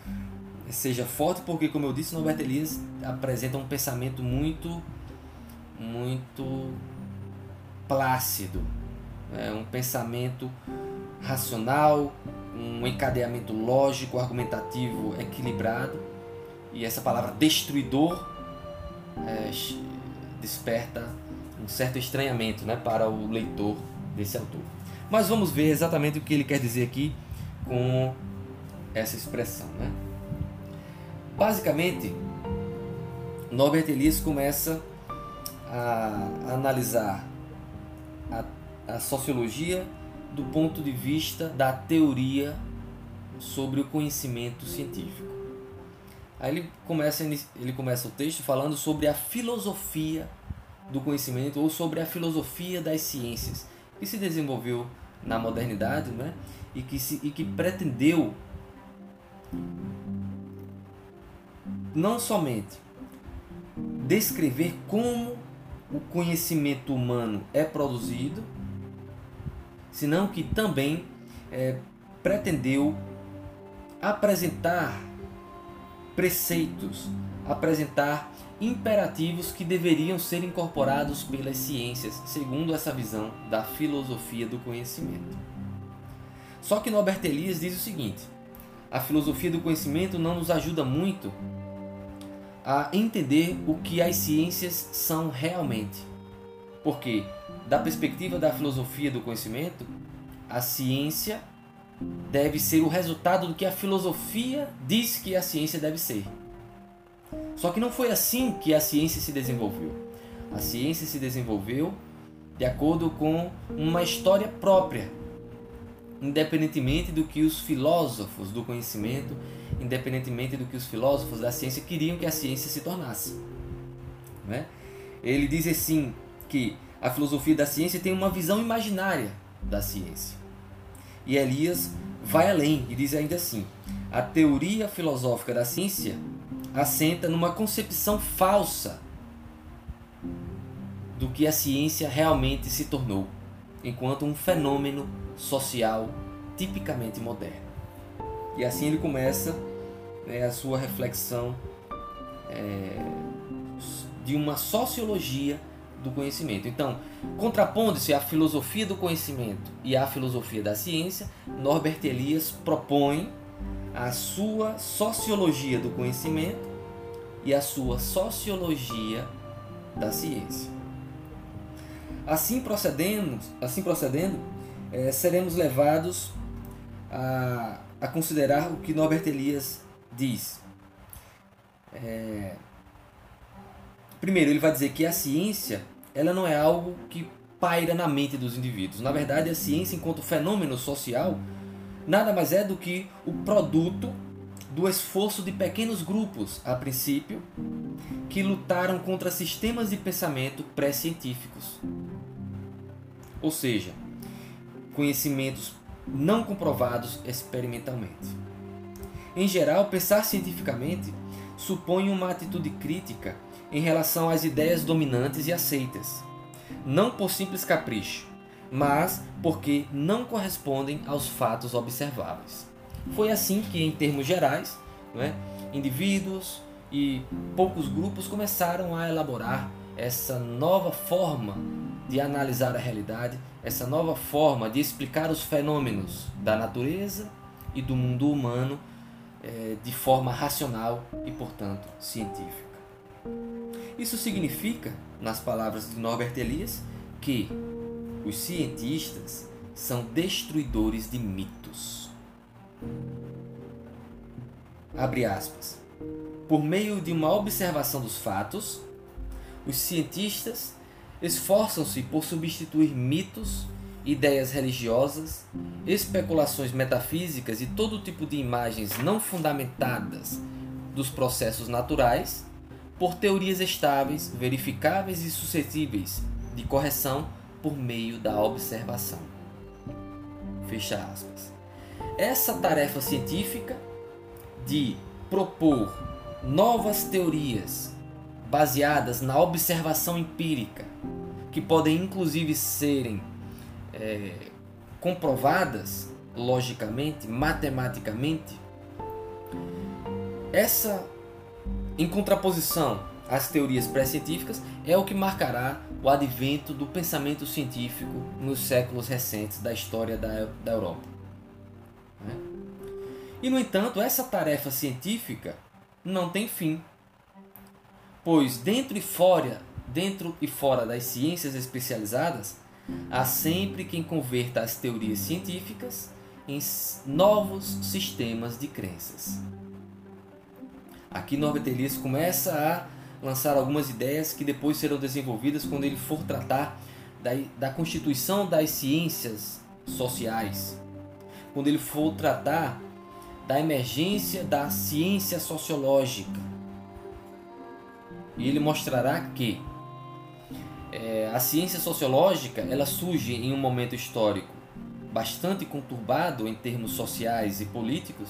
seja forte porque, como eu disse, Norbert Elias apresenta um pensamento muito, muito plácido, é um pensamento racional, um encadeamento lógico, argumentativo, equilibrado. E essa palavra destruidor é, desperta um certo estranhamento né, para o leitor desse autor. Mas vamos ver exatamente o que ele quer dizer aqui com essa expressão. Né? Basicamente, Norbert Elias começa a analisar a, sociologia do ponto de vista da teoria sobre o conhecimento científico. Aí ele começa, ele começa o texto falando sobre a filosofia do conhecimento ou sobre a filosofia das ciências que se desenvolveu na modernidade né? e, que se, e que pretendeu não somente descrever como o conhecimento humano é produzido, senão que também é, pretendeu apresentar preceitos, apresentar imperativos que deveriam ser incorporados pelas ciências, segundo essa visão da filosofia do conhecimento. Só que Norbert Elias diz o seguinte: a filosofia do conhecimento não nos ajuda muito a entender o que as ciências são realmente. Porque, da perspectiva da filosofia do conhecimento, a ciência deve ser o resultado do que a filosofia diz que a ciência deve ser. Só que não foi assim que a ciência se desenvolveu. A ciência se desenvolveu de acordo com uma história própria, independentemente do que os filósofos do conhecimento, independentemente do que os filósofos da ciência queriam que a ciência se tornasse. Né? Ele diz assim que a filosofia da ciência tem uma visão imaginária da ciência. E Elias vai além e diz ainda assim: a teoria filosófica da ciência assenta numa concepção falsa do que a ciência realmente se tornou, enquanto um fenômeno social tipicamente moderno. E assim ele começa né, a sua reflexão é, de uma sociologia do conhecimento. Então, contrapondo-se à filosofia do conhecimento e à filosofia da ciência, Norbert Elias propõe a sua sociologia do conhecimento e a sua sociologia da ciência. Assim procedendo, assim procedendo é, seremos levados a, a considerar o que Norbert Elias diz. É, primeiro, ele vai dizer que a ciência ela não é algo que paira na mente dos indivíduos. Na verdade, a ciência, enquanto fenômeno social, nada mais é do que o produto do esforço de pequenos grupos, a princípio, que lutaram contra sistemas de pensamento pré-científicos. Ou seja, conhecimentos não comprovados experimentalmente. Em geral, pensar cientificamente supõe uma atitude crítica em relação às ideias dominantes e aceitas, não por simples capricho, mas porque não correspondem aos fatos observáveis. Foi assim que, em termos gerais, é, indivíduos e poucos grupos começaram a elaborar essa nova forma de analisar a realidade, essa nova forma de explicar os fenômenos da natureza e do mundo humano é, de forma racional e, portanto, científica. Isso significa, nas palavras de Norbert Elias, que os cientistas são destruidores de mitos. Abre aspas. Por meio de uma observação dos fatos, os cientistas esforçam-se por substituir mitos, ideias religiosas, especulações metafísicas e todo tipo de imagens não fundamentadas dos processos naturais por teorias estáveis, verificáveis e suscetíveis de correção por meio da observação. Fecha aspas. Essa tarefa científica de propor novas teorias baseadas na observação empírica, que podem inclusive serem é, comprovadas logicamente, matematicamente, essa em contraposição as teorias pré-científicas é o que marcará o advento do pensamento científico nos séculos recentes da história da, da Europa. Né? E, no entanto, essa tarefa científica não tem fim, pois dentro e fora, dentro e fora das ciências especializadas, há sempre quem converta as teorias científicas em novos sistemas de crenças. Aqui Norbert Elias começa a lançar algumas ideias que depois serão desenvolvidas quando ele for tratar da, da constituição das ciências sociais, quando ele for tratar da emergência da ciência sociológica. E ele mostrará que é, a ciência sociológica ela surge em um momento histórico bastante conturbado em termos sociais e políticos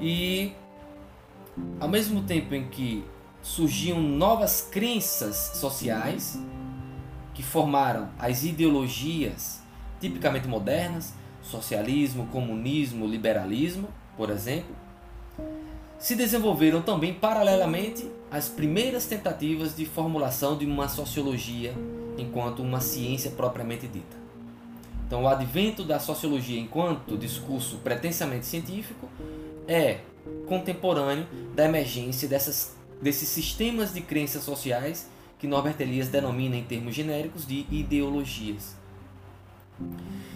e ao mesmo tempo em que surgiam novas crenças sociais que formaram as ideologias tipicamente modernas, socialismo, comunismo, liberalismo, por exemplo, se desenvolveram também paralelamente as primeiras tentativas de formulação de uma sociologia enquanto uma ciência propriamente dita. Então, o advento da sociologia enquanto discurso pretensamente científico é contemporâneo da emergência dessas desses sistemas de crenças sociais que Norbert Elias denomina em termos genéricos de ideologias.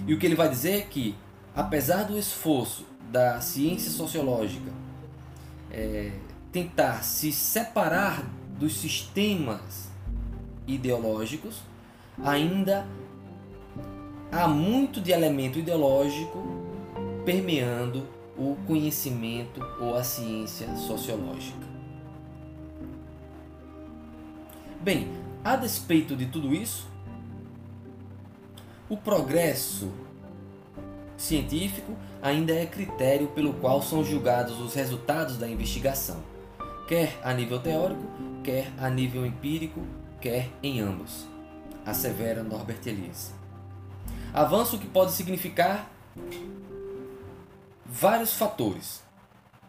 E o que ele vai dizer é que, apesar do esforço da ciência sociológica é, tentar se separar dos sistemas ideológicos, ainda há muito de elemento ideológico permeando o conhecimento ou a ciência sociológica. Bem, a despeito de tudo isso, o progresso científico ainda é critério pelo qual são julgados os resultados da investigação, quer a nível teórico, quer a nível empírico, quer em ambos, assevera Norbert Elias. Avanço que pode significar vários fatores.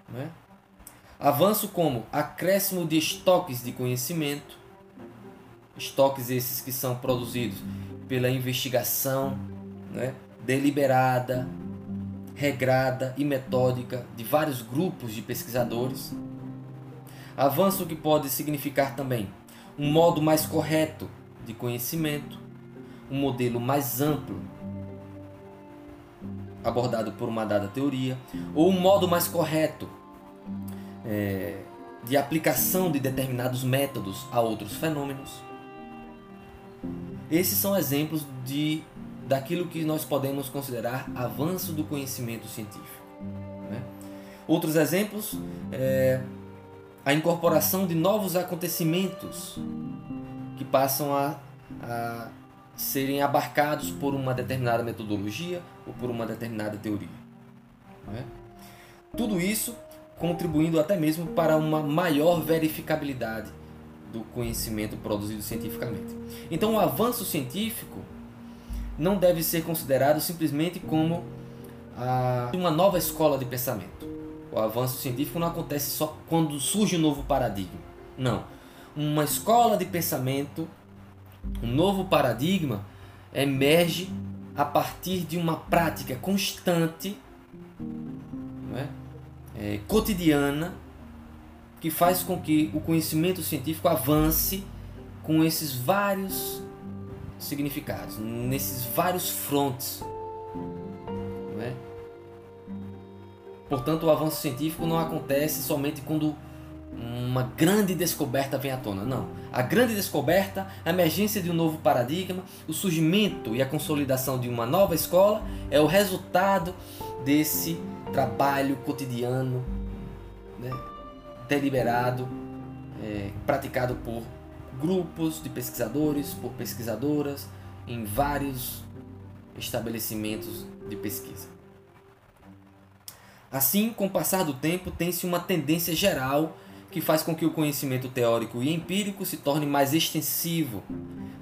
Né? Avanço como acréscimo de estoques de conhecimento, estoques esses que são produzidos pela investigação né, deliberada, regrada e metódica de vários grupos de pesquisadores. Avanço que pode significar também um modo mais correto de conhecimento, um modelo mais amplo abordado por uma dada teoria, ou um modo mais correto é, de aplicação de determinados métodos a outros fenômenos. Esses são exemplos de daquilo que nós podemos considerar avanço do conhecimento científico. Né? Outros exemplos é a incorporação de novos acontecimentos que passam a, a serem abarcados por uma determinada metodologia ou por uma determinada teoria. Né? Tudo isso contribuindo até mesmo para uma maior verificabilidade do conhecimento produzido cientificamente. Então, o avanço científico não deve ser considerado simplesmente como a, uma nova escola de pensamento. O avanço científico não acontece só quando surge um novo paradigma. Não. Uma escola de pensamento, um novo paradigma, emerge a partir de uma prática constante, é? É, cotidiana, que faz com que o conhecimento científico avance com esses vários significados, nesses vários frontes. É? Portanto, o avanço científico não acontece somente quando uma grande descoberta vem à tona. Não. A grande descoberta, a emergência de um novo paradigma, o surgimento e a consolidação de uma nova escola é o resultado desse trabalho cotidiano né, deliberado, é, praticado por grupos de pesquisadores, por pesquisadoras, em vários estabelecimentos de pesquisa. Assim, com o passar do tempo, tem-se uma tendência geral que faz com que o conhecimento teórico e empírico se torne mais extensivo,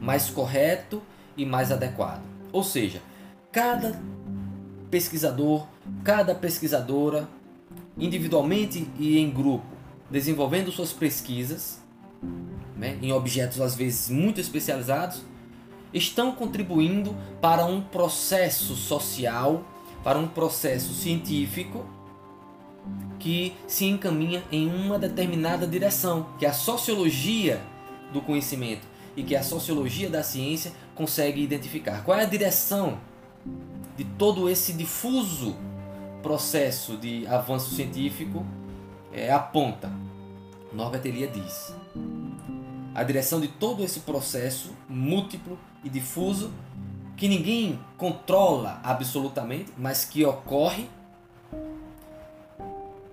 mais correto e mais adequado. Ou seja, cada pesquisador, cada pesquisadora, individualmente e em grupo, desenvolvendo suas pesquisas, né, em objetos às vezes muito especializados, estão contribuindo para um processo social, para um processo científico que se encaminha em uma determinada direção, que é a sociologia do conhecimento e que a sociologia da ciência consegue identificar. Qual é a direção de todo esse difuso processo de avanço científico é, aponta? Norbert Elias diz. A direção de todo esse processo múltiplo e difuso que ninguém controla absolutamente, mas que ocorre,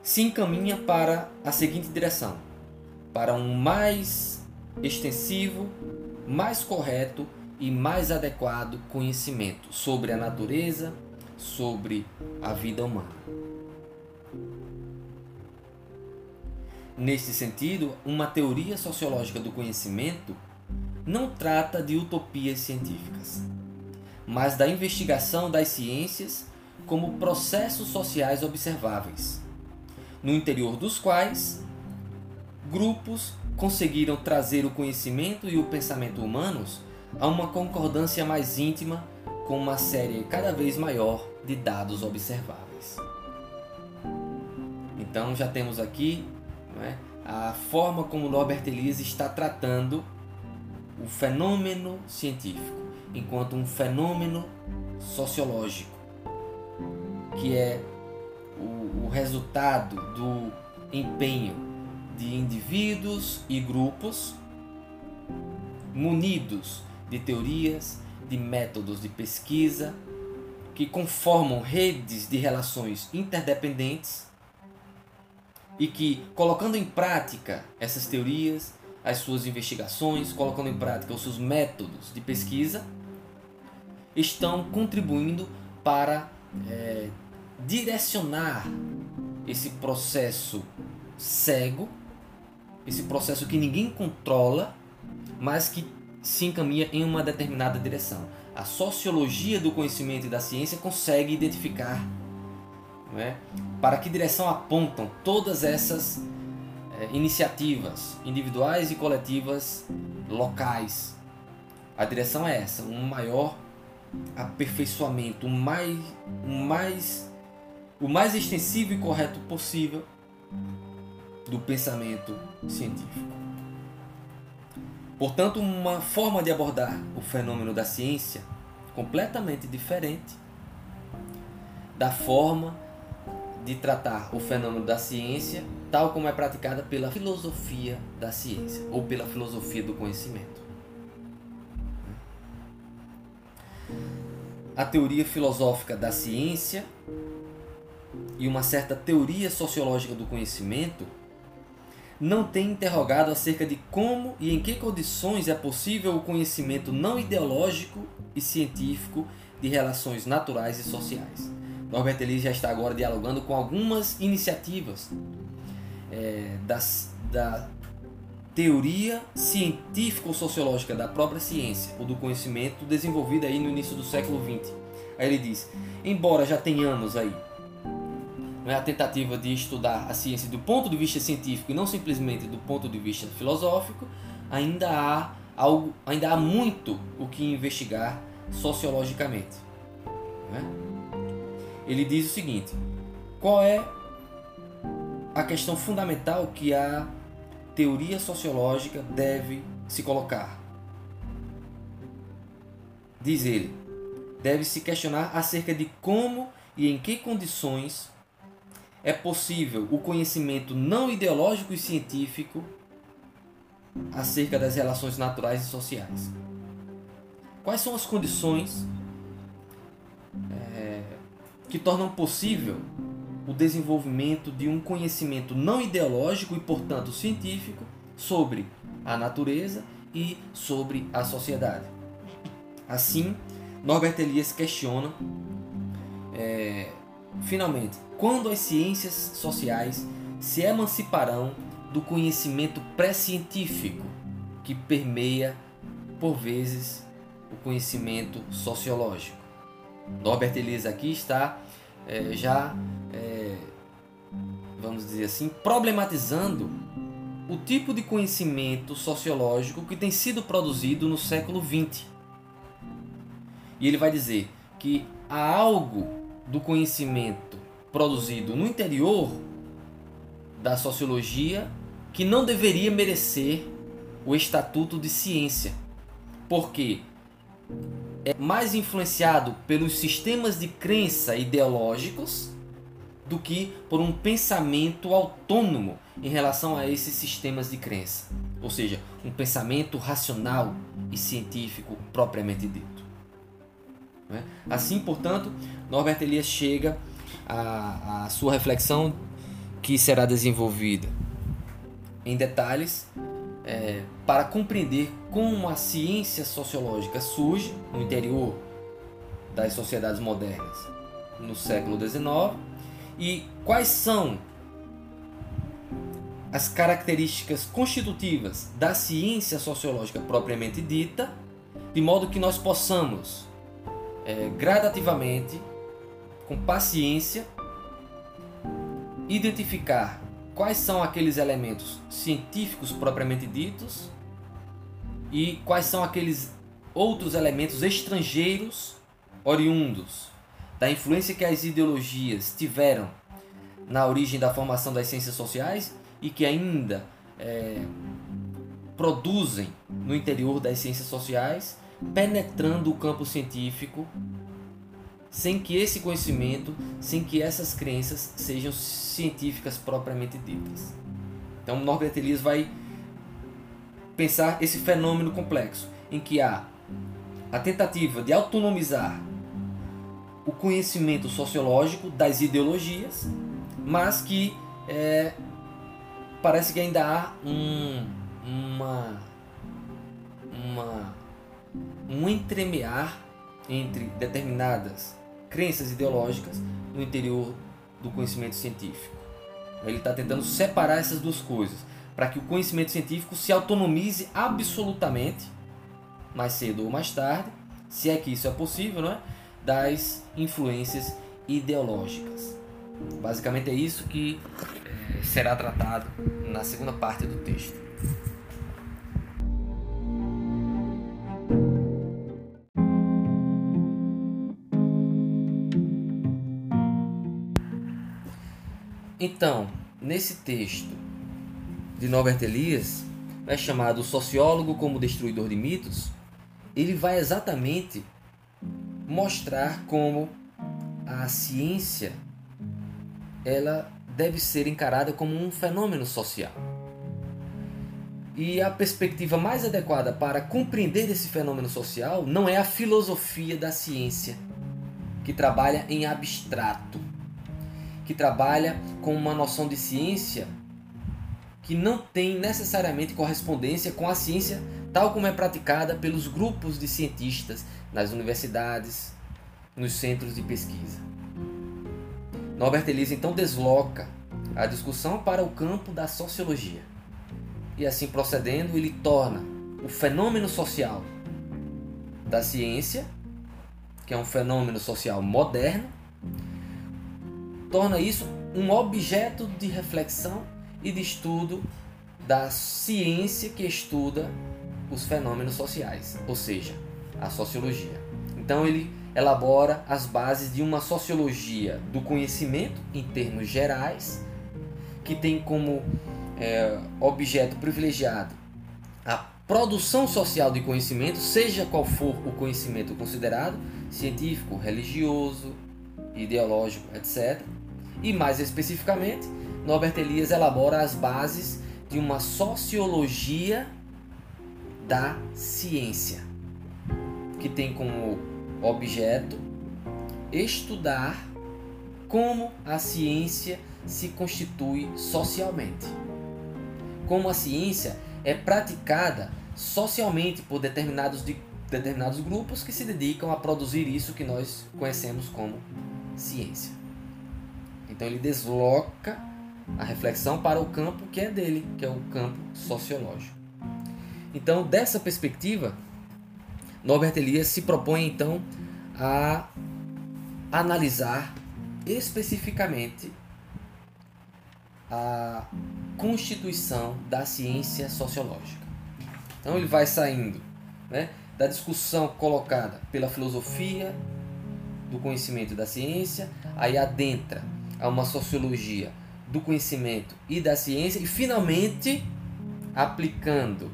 se encaminha para a seguinte direção: para um mais extensivo, mais correto e mais adequado conhecimento sobre a natureza, sobre a vida humana. Nesse sentido, uma teoria sociológica do conhecimento não trata de utopias científicas, mas da investigação das ciências como processos sociais observáveis, no interior dos quais grupos conseguiram trazer o conhecimento e o pensamento humanos a uma concordância mais íntima com uma série cada vez maior de dados observáveis. Então já temos aqui é, a forma como Norbert Elias está tratando o fenômeno científico enquanto um fenômeno sociológico, que é o, resultado do empenho de indivíduos e grupos munidos de teorias, de métodos de pesquisa, que conformam redes de relações interdependentes e que, colocando em prática essas teorias, as suas investigações, colocando em prática os seus métodos de pesquisa, estão contribuindo para é, direcionar esse processo cego, esse processo que ninguém controla, mas que se encaminha em uma determinada direção. A sociologia do conhecimento e da ciência consegue identificar é, para que direção apontam todas essas é, iniciativas individuais e coletivas locais. A direção é essa, um maior aperfeiçoamento, o mais, um mais, o mais extensivo e correto possível do pensamento científico. Portanto, uma forma de abordar o fenômeno da ciência completamente diferente da forma de tratar o fenômeno da ciência tal como é praticada pela filosofia da ciência ou pela filosofia do conhecimento. A teoria filosófica da ciência e uma certa teoria sociológica do conhecimento não tem interrogado acerca de como e em que condições é possível o conhecimento não ideológico e científico de relações naturais e sociais. Norbert Elias já está agora dialogando com algumas iniciativas é, das, da teoria científico-sociológica da própria ciência ou do conhecimento desenvolvida aí no início do século XX. Aí ele diz: embora já tenhamos aí né, a tentativa de estudar a ciência do ponto de vista científico e não simplesmente do ponto de vista filosófico, ainda há algo, ainda há muito o que investigar sociologicamente. Né? Ele diz o seguinte: qual é a questão fundamental que a teoria sociológica deve se colocar. Diz ele, deve se questionar acerca de como e em que condições é possível o conhecimento não ideológico e científico acerca das relações naturais e sociais. Quais são as condições é, que tornam possível o desenvolvimento de um conhecimento não ideológico e, portanto, científico sobre a natureza e sobre a sociedade. Assim, Norbert Elias questiona, é, finalmente, quando as ciências sociais se emanciparão do conhecimento pré-científico que permeia, por vezes, o conhecimento sociológico. Norbert Elias aqui está é, já, é, vamos dizer assim, problematizando o tipo de conhecimento sociológico que tem sido produzido no século XX. E ele vai dizer que há algo do conhecimento produzido no interior da sociologia que não deveria merecer o estatuto de ciência, porque é mais influenciado pelos sistemas de crença ideológicos do que por um pensamento autônomo em relação a esses sistemas de crença, ou seja, um pensamento racional e científico propriamente dito. É? Assim, portanto, Norbert Elias chega à, à sua reflexão que será desenvolvida em detalhes é, para compreender como a ciência sociológica surge no interior das sociedades modernas no século XIX e quais são as características constitutivas da ciência sociológica propriamente dita, de modo que nós possamos é, gradativamente, com paciência, identificar quais são aqueles elementos científicos propriamente ditos e quais são aqueles outros elementos estrangeiros oriundos da influência que as ideologias tiveram na origem da formação das ciências sociais e que ainda é, produzem no interior das ciências sociais, penetrando o campo científico sem que esse conhecimento, sem que essas crenças sejam científicas propriamente ditas. Então, Norbert Elias vai pensar esse fenômeno complexo, em que há a tentativa de autonomizar o conhecimento sociológico das ideologias, mas que é, parece que ainda há um, uma, uma, um entremear entre determinadas crenças ideológicas no interior do conhecimento científico. Ele está tentando separar essas duas coisas para que o conhecimento científico se autonomize absolutamente, mais cedo ou mais tarde, se é que isso é possível, não é? das influências ideológicas. Basicamente é isso que eh, será tratado na segunda parte do texto. Então, nesse texto de Norbert Elias, é chamado Sociólogo como Destruidor de Mitos, ele vai exatamente mostrar como a ciência ela deve ser encarada como um fenômeno social. E a perspectiva mais adequada para compreender esse fenômeno social não é a filosofia da ciência, que trabalha em abstrato que trabalha com uma noção de ciência que não tem necessariamente correspondência com a ciência tal como é praticada pelos grupos de cientistas nas universidades, nos centros de pesquisa. Norbert Elias então desloca a discussão para o campo da sociologia. E assim procedendo, ele torna o fenômeno social da ciência, que é um fenômeno social moderno, torna isso um objeto de reflexão e de estudo da ciência que estuda os fenômenos sociais, ou seja, a sociologia. Então ele elabora as bases de uma sociologia do conhecimento em termos gerais, que tem como é, objeto privilegiado a produção social de conhecimento, seja qual for o conhecimento considerado, científico, religioso, ideológico, etc e, mais especificamente, Norbert Elias elabora as bases de uma sociologia da ciência, que tem como objeto estudar como a ciência se constitui socialmente. Como a ciência é praticada socialmente por determinados, de, determinados grupos que se dedicam a produzir isso que nós conhecemos como ciência. Então ele desloca a reflexão para o campo que é dele, que é o campo sociológico. Então, dessa perspectiva, Norbert Elias se propõe então a analisar especificamente a constituição da ciência sociológica. Então ele vai saindo né, da discussão colocada pela filosofia do conhecimento da ciência, aí adentra a uma sociologia do conhecimento e da ciência e finalmente aplicando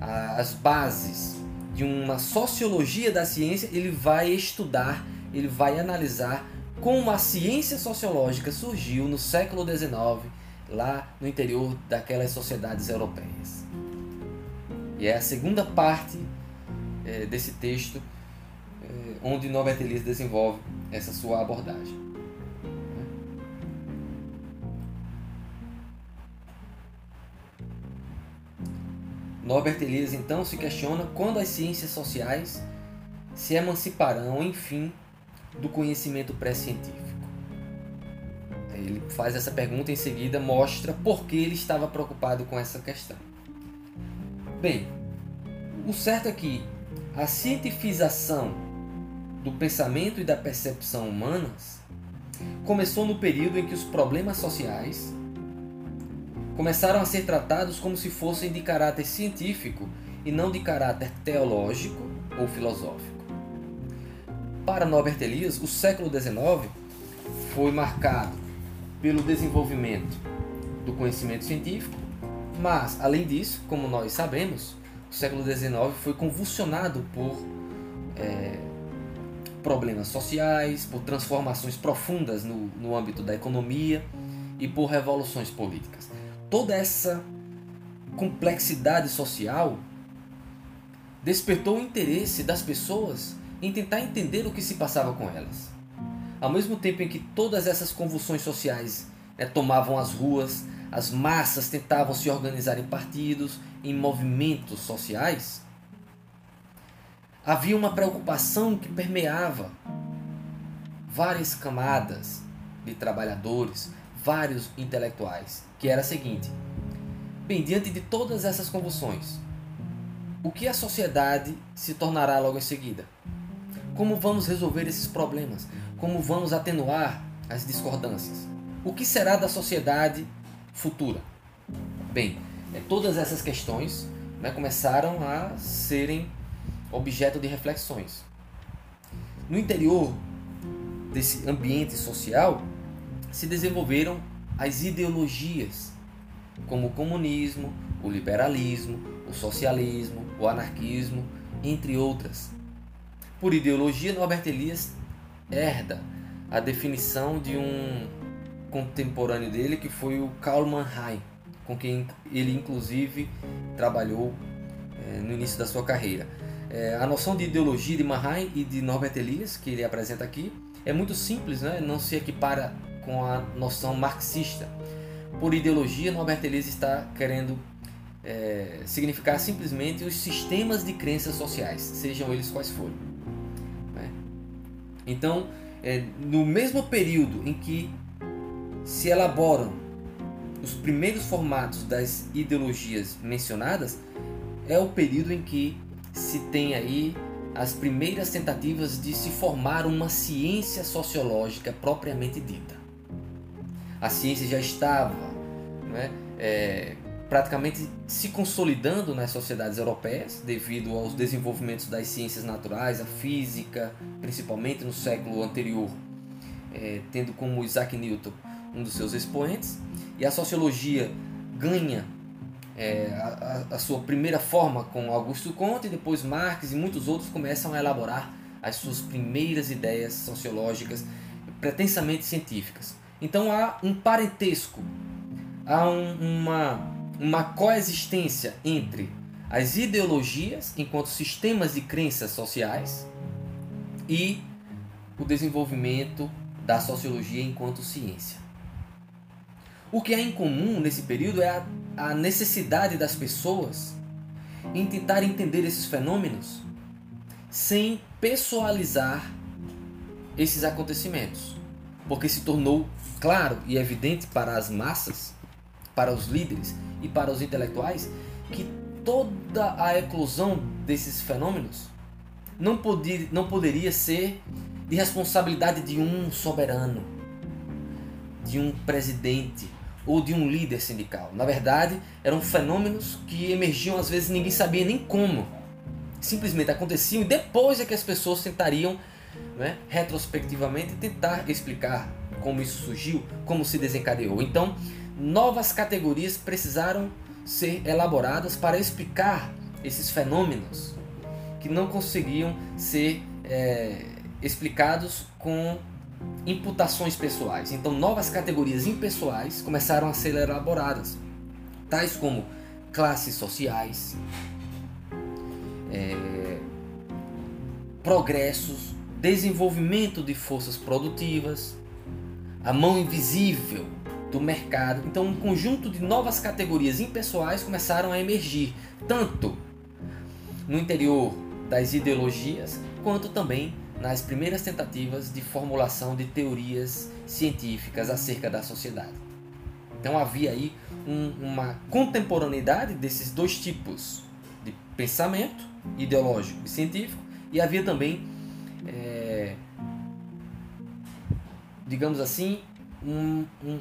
as bases de uma sociologia da ciência, ele vai estudar, ele vai analisar como a ciência sociológica surgiu no século XIX, lá no interior daquelas sociedades europeias. E é a segunda parte é, desse texto onde Norbert Elias desenvolve essa sua abordagem. Norbert Elias então se questiona quando as ciências sociais se emanciparão, enfim, do conhecimento pré-científico. Ele faz essa pergunta e em seguida mostra por que ele estava preocupado com essa questão. Bem, o certo é que a cientifização do pensamento e da percepção humanas começou no período em que os problemas sociais começaram a ser tratados como se fossem de caráter científico e não de caráter teológico ou filosófico. Para Norbert Elias, o século XIX foi marcado pelo desenvolvimento do conhecimento científico, mas, além disso, como nós sabemos, o século XIX foi convulsionado por é, problemas sociais, por transformações profundas no, no âmbito da economia e por revoluções políticas toda essa complexidade social despertou o interesse das pessoas em tentar entender o que se passava com elas. Ao mesmo tempo em que todas essas convulsões sociais né, tomavam as ruas, as massas tentavam se organizar em partidos, em movimentos sociais, havia uma preocupação que permeava várias camadas de trabalhadores, vários intelectuais, que era a seguinte: bem, diante de todas essas convulsões, o que a sociedade se tornará logo em seguida? Como vamos resolver esses problemas? Como vamos atenuar as discordâncias? O que será da sociedade futura? Bem, é, todas essas questões né, começaram a serem objeto de reflexões. No interior desse ambiente social, se desenvolveram as ideologias, como o comunismo, o liberalismo, o socialismo, o anarquismo, entre outras. Por ideologia, Norbert Elias herda a definição de um contemporâneo dele que foi o Karl Mannheim, com quem ele inclusive trabalhou é, no início da sua carreira. É, a noção de ideologia de Mannheim e de Norbert Elias, que ele apresenta aqui, é muito simples, né? não se equipara com a noção marxista. Por ideologia, Norbert Elias está querendo é, significar simplesmente os sistemas de crenças sociais, sejam eles quais forem. Né? Então, é, no mesmo período em que se elaboram os primeiros formatos das ideologias mencionadas, é o período em que se tem aí as primeiras tentativas de se formar uma ciência sociológica propriamente dita. A ciência já estava né, é, praticamente se consolidando nas sociedades europeias devido aos desenvolvimentos das ciências naturais, a física, principalmente no século anterior, é, tendo como Isaac Newton um dos seus expoentes, e a sociologia ganha é, a, a, sua primeira forma com Augusto Comte, e depois Marx e muitos outros começam a elaborar as suas primeiras ideias sociológicas pretensamente científicas. Então há um parentesco, há um, uma, uma coexistência entre as ideologias enquanto sistemas de crenças sociais e o desenvolvimento da sociologia enquanto ciência. O que há em comum nesse período é a, a necessidade das pessoas em tentar entender esses fenômenos sem pessoalizar esses acontecimentos, porque se tornou claro e evidente para as massas, para os líderes e para os intelectuais que toda a eclosão desses fenômenos não, podia, não poderia ser de responsabilidade de um soberano, de um presidente ou de um líder sindical. Na verdade, eram fenômenos que emergiam às vezes ninguém sabia nem como. Simplesmente aconteciam e depois é que as pessoas tentariam, né, retrospectivamente, tentar explicar como isso surgiu, como se desencadeou. Então, novas categorias precisaram ser elaboradas para explicar esses fenômenos que não conseguiam ser é, explicados com imputações pessoais. Então, novas categorias impessoais começaram a ser elaboradas, tais como classes sociais, é, progressos, desenvolvimento de forças produtivas, a mão invisível do mercado. Então, um conjunto de novas categorias impessoais começaram a emergir, tanto no interior das ideologias, quanto também nas primeiras tentativas de formulação de teorias científicas acerca da sociedade. Então havia aí um, uma contemporaneidade desses dois tipos de pensamento ideológico e científico e havia também, é, digamos assim, um, um,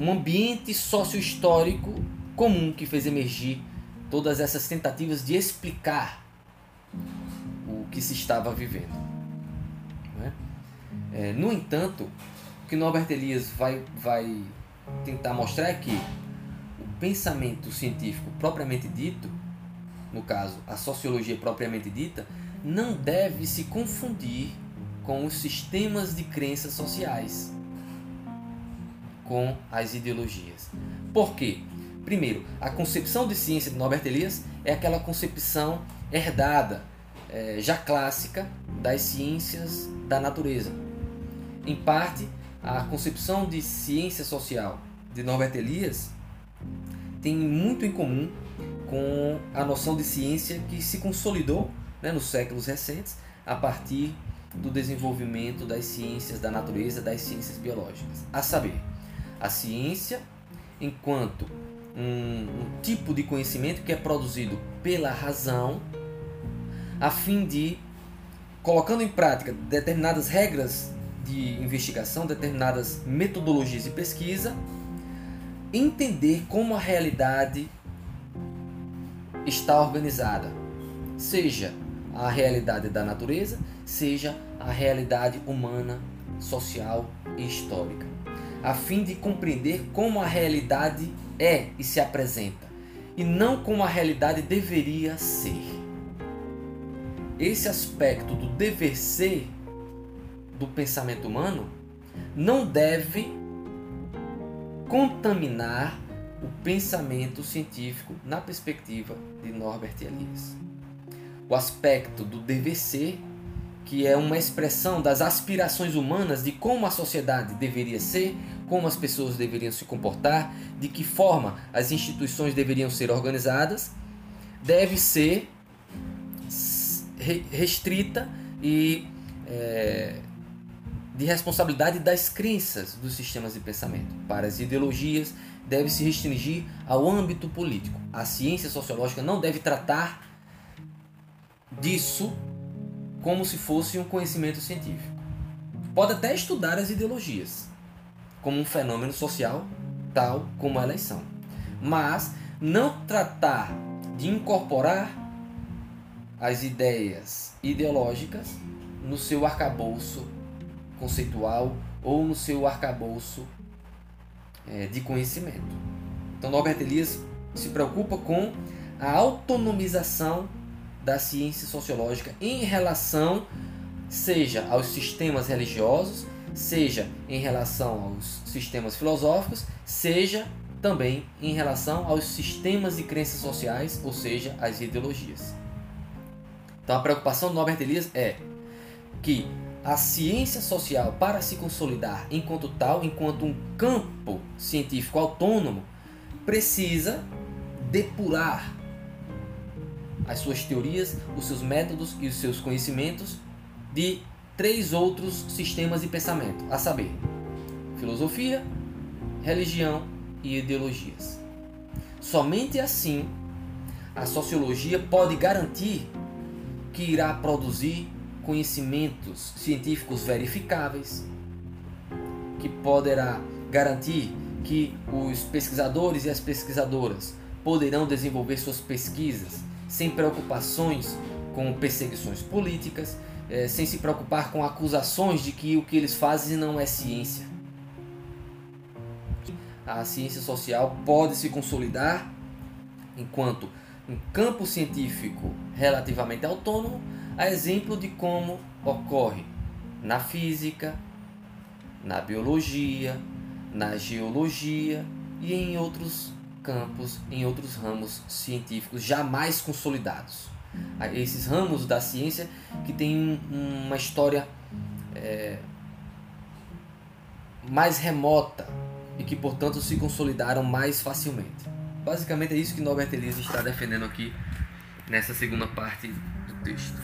um ambiente sócio-histórico comum que fez emergir todas essas tentativas de explicar o que se estava vivendo. É, no entanto, o que Norbert Elias vai, vai tentar mostrar é que o pensamento científico propriamente dito, no caso a sociologia propriamente dita, não deve se confundir com os sistemas de crenças sociais, com as ideologias. Por quê? Primeiro, a concepção de ciência de Norbert Elias é aquela concepção herdada, é, já clássica, das ciências da natureza. Em parte, a concepção de ciência social de Norbert Elias tem muito em comum com a noção de ciência que se consolidou né, nos séculos recentes a partir do desenvolvimento das ciências da natureza, das ciências biológicas. A saber, a ciência enquanto um, um tipo de conhecimento que é produzido pela razão a fim de colocando em prática determinadas regras de investigação, determinadas metodologias de pesquisa, entender como a realidade está organizada, seja a realidade da natureza, seja a realidade humana, social e histórica, a fim de compreender como a realidade é e se apresenta, e não como a realidade deveria ser. Esse aspecto do dever ser do pensamento humano não deve contaminar o pensamento científico na perspectiva de Norbert Elias. O aspecto do dever ser, que é uma expressão das aspirações humanas de como a sociedade deveria ser, como as pessoas deveriam se comportar, de que forma as instituições deveriam ser organizadas, deve ser restrita e é, de responsabilidade das crenças dos sistemas de pensamento. Para as ideologias, deve se restringir ao âmbito político. A ciência sociológica não deve tratar disso como se fosse um conhecimento científico. Pode até estudar as ideologias como um fenômeno social, tal como elas são, mas não tratar de incorporar as ideias ideológicas no seu arcabouço conceitual ou no seu arcabouço é, de conhecimento. Então, Norbert Elias se preocupa com a autonomização da ciência sociológica em relação, seja aos sistemas religiosos, seja em relação aos sistemas filosóficos, seja também em relação aos sistemas de crenças sociais, ou seja, as ideologias. Então a preocupação do Norbert Elias é que a ciência social, para se consolidar enquanto tal, enquanto um campo científico autônomo, precisa depurar as suas teorias, os seus métodos e os seus conhecimentos de três outros sistemas de pensamento, a saber, filosofia, religião e ideologias. Somente assim a sociologia pode garantir que irá produzir conhecimentos científicos verificáveis, que poderá garantir que os pesquisadores e as pesquisadoras poderão desenvolver suas pesquisas sem preocupações com perseguições políticas, eh, sem se preocupar com acusações de que o que eles fazem não é ciência. A ciência social pode se consolidar enquanto um campo científico relativamente autônomo, a exemplo de como ocorre na física, na biologia, na geologia e em outros campos, em outros ramos científicos jamais consolidados. Esses ramos da ciência que têm uma história é, mais remota e que, portanto, se consolidaram mais facilmente. Basicamente é isso que Norbert Elias está defendendo aqui nessa segunda parte do texto.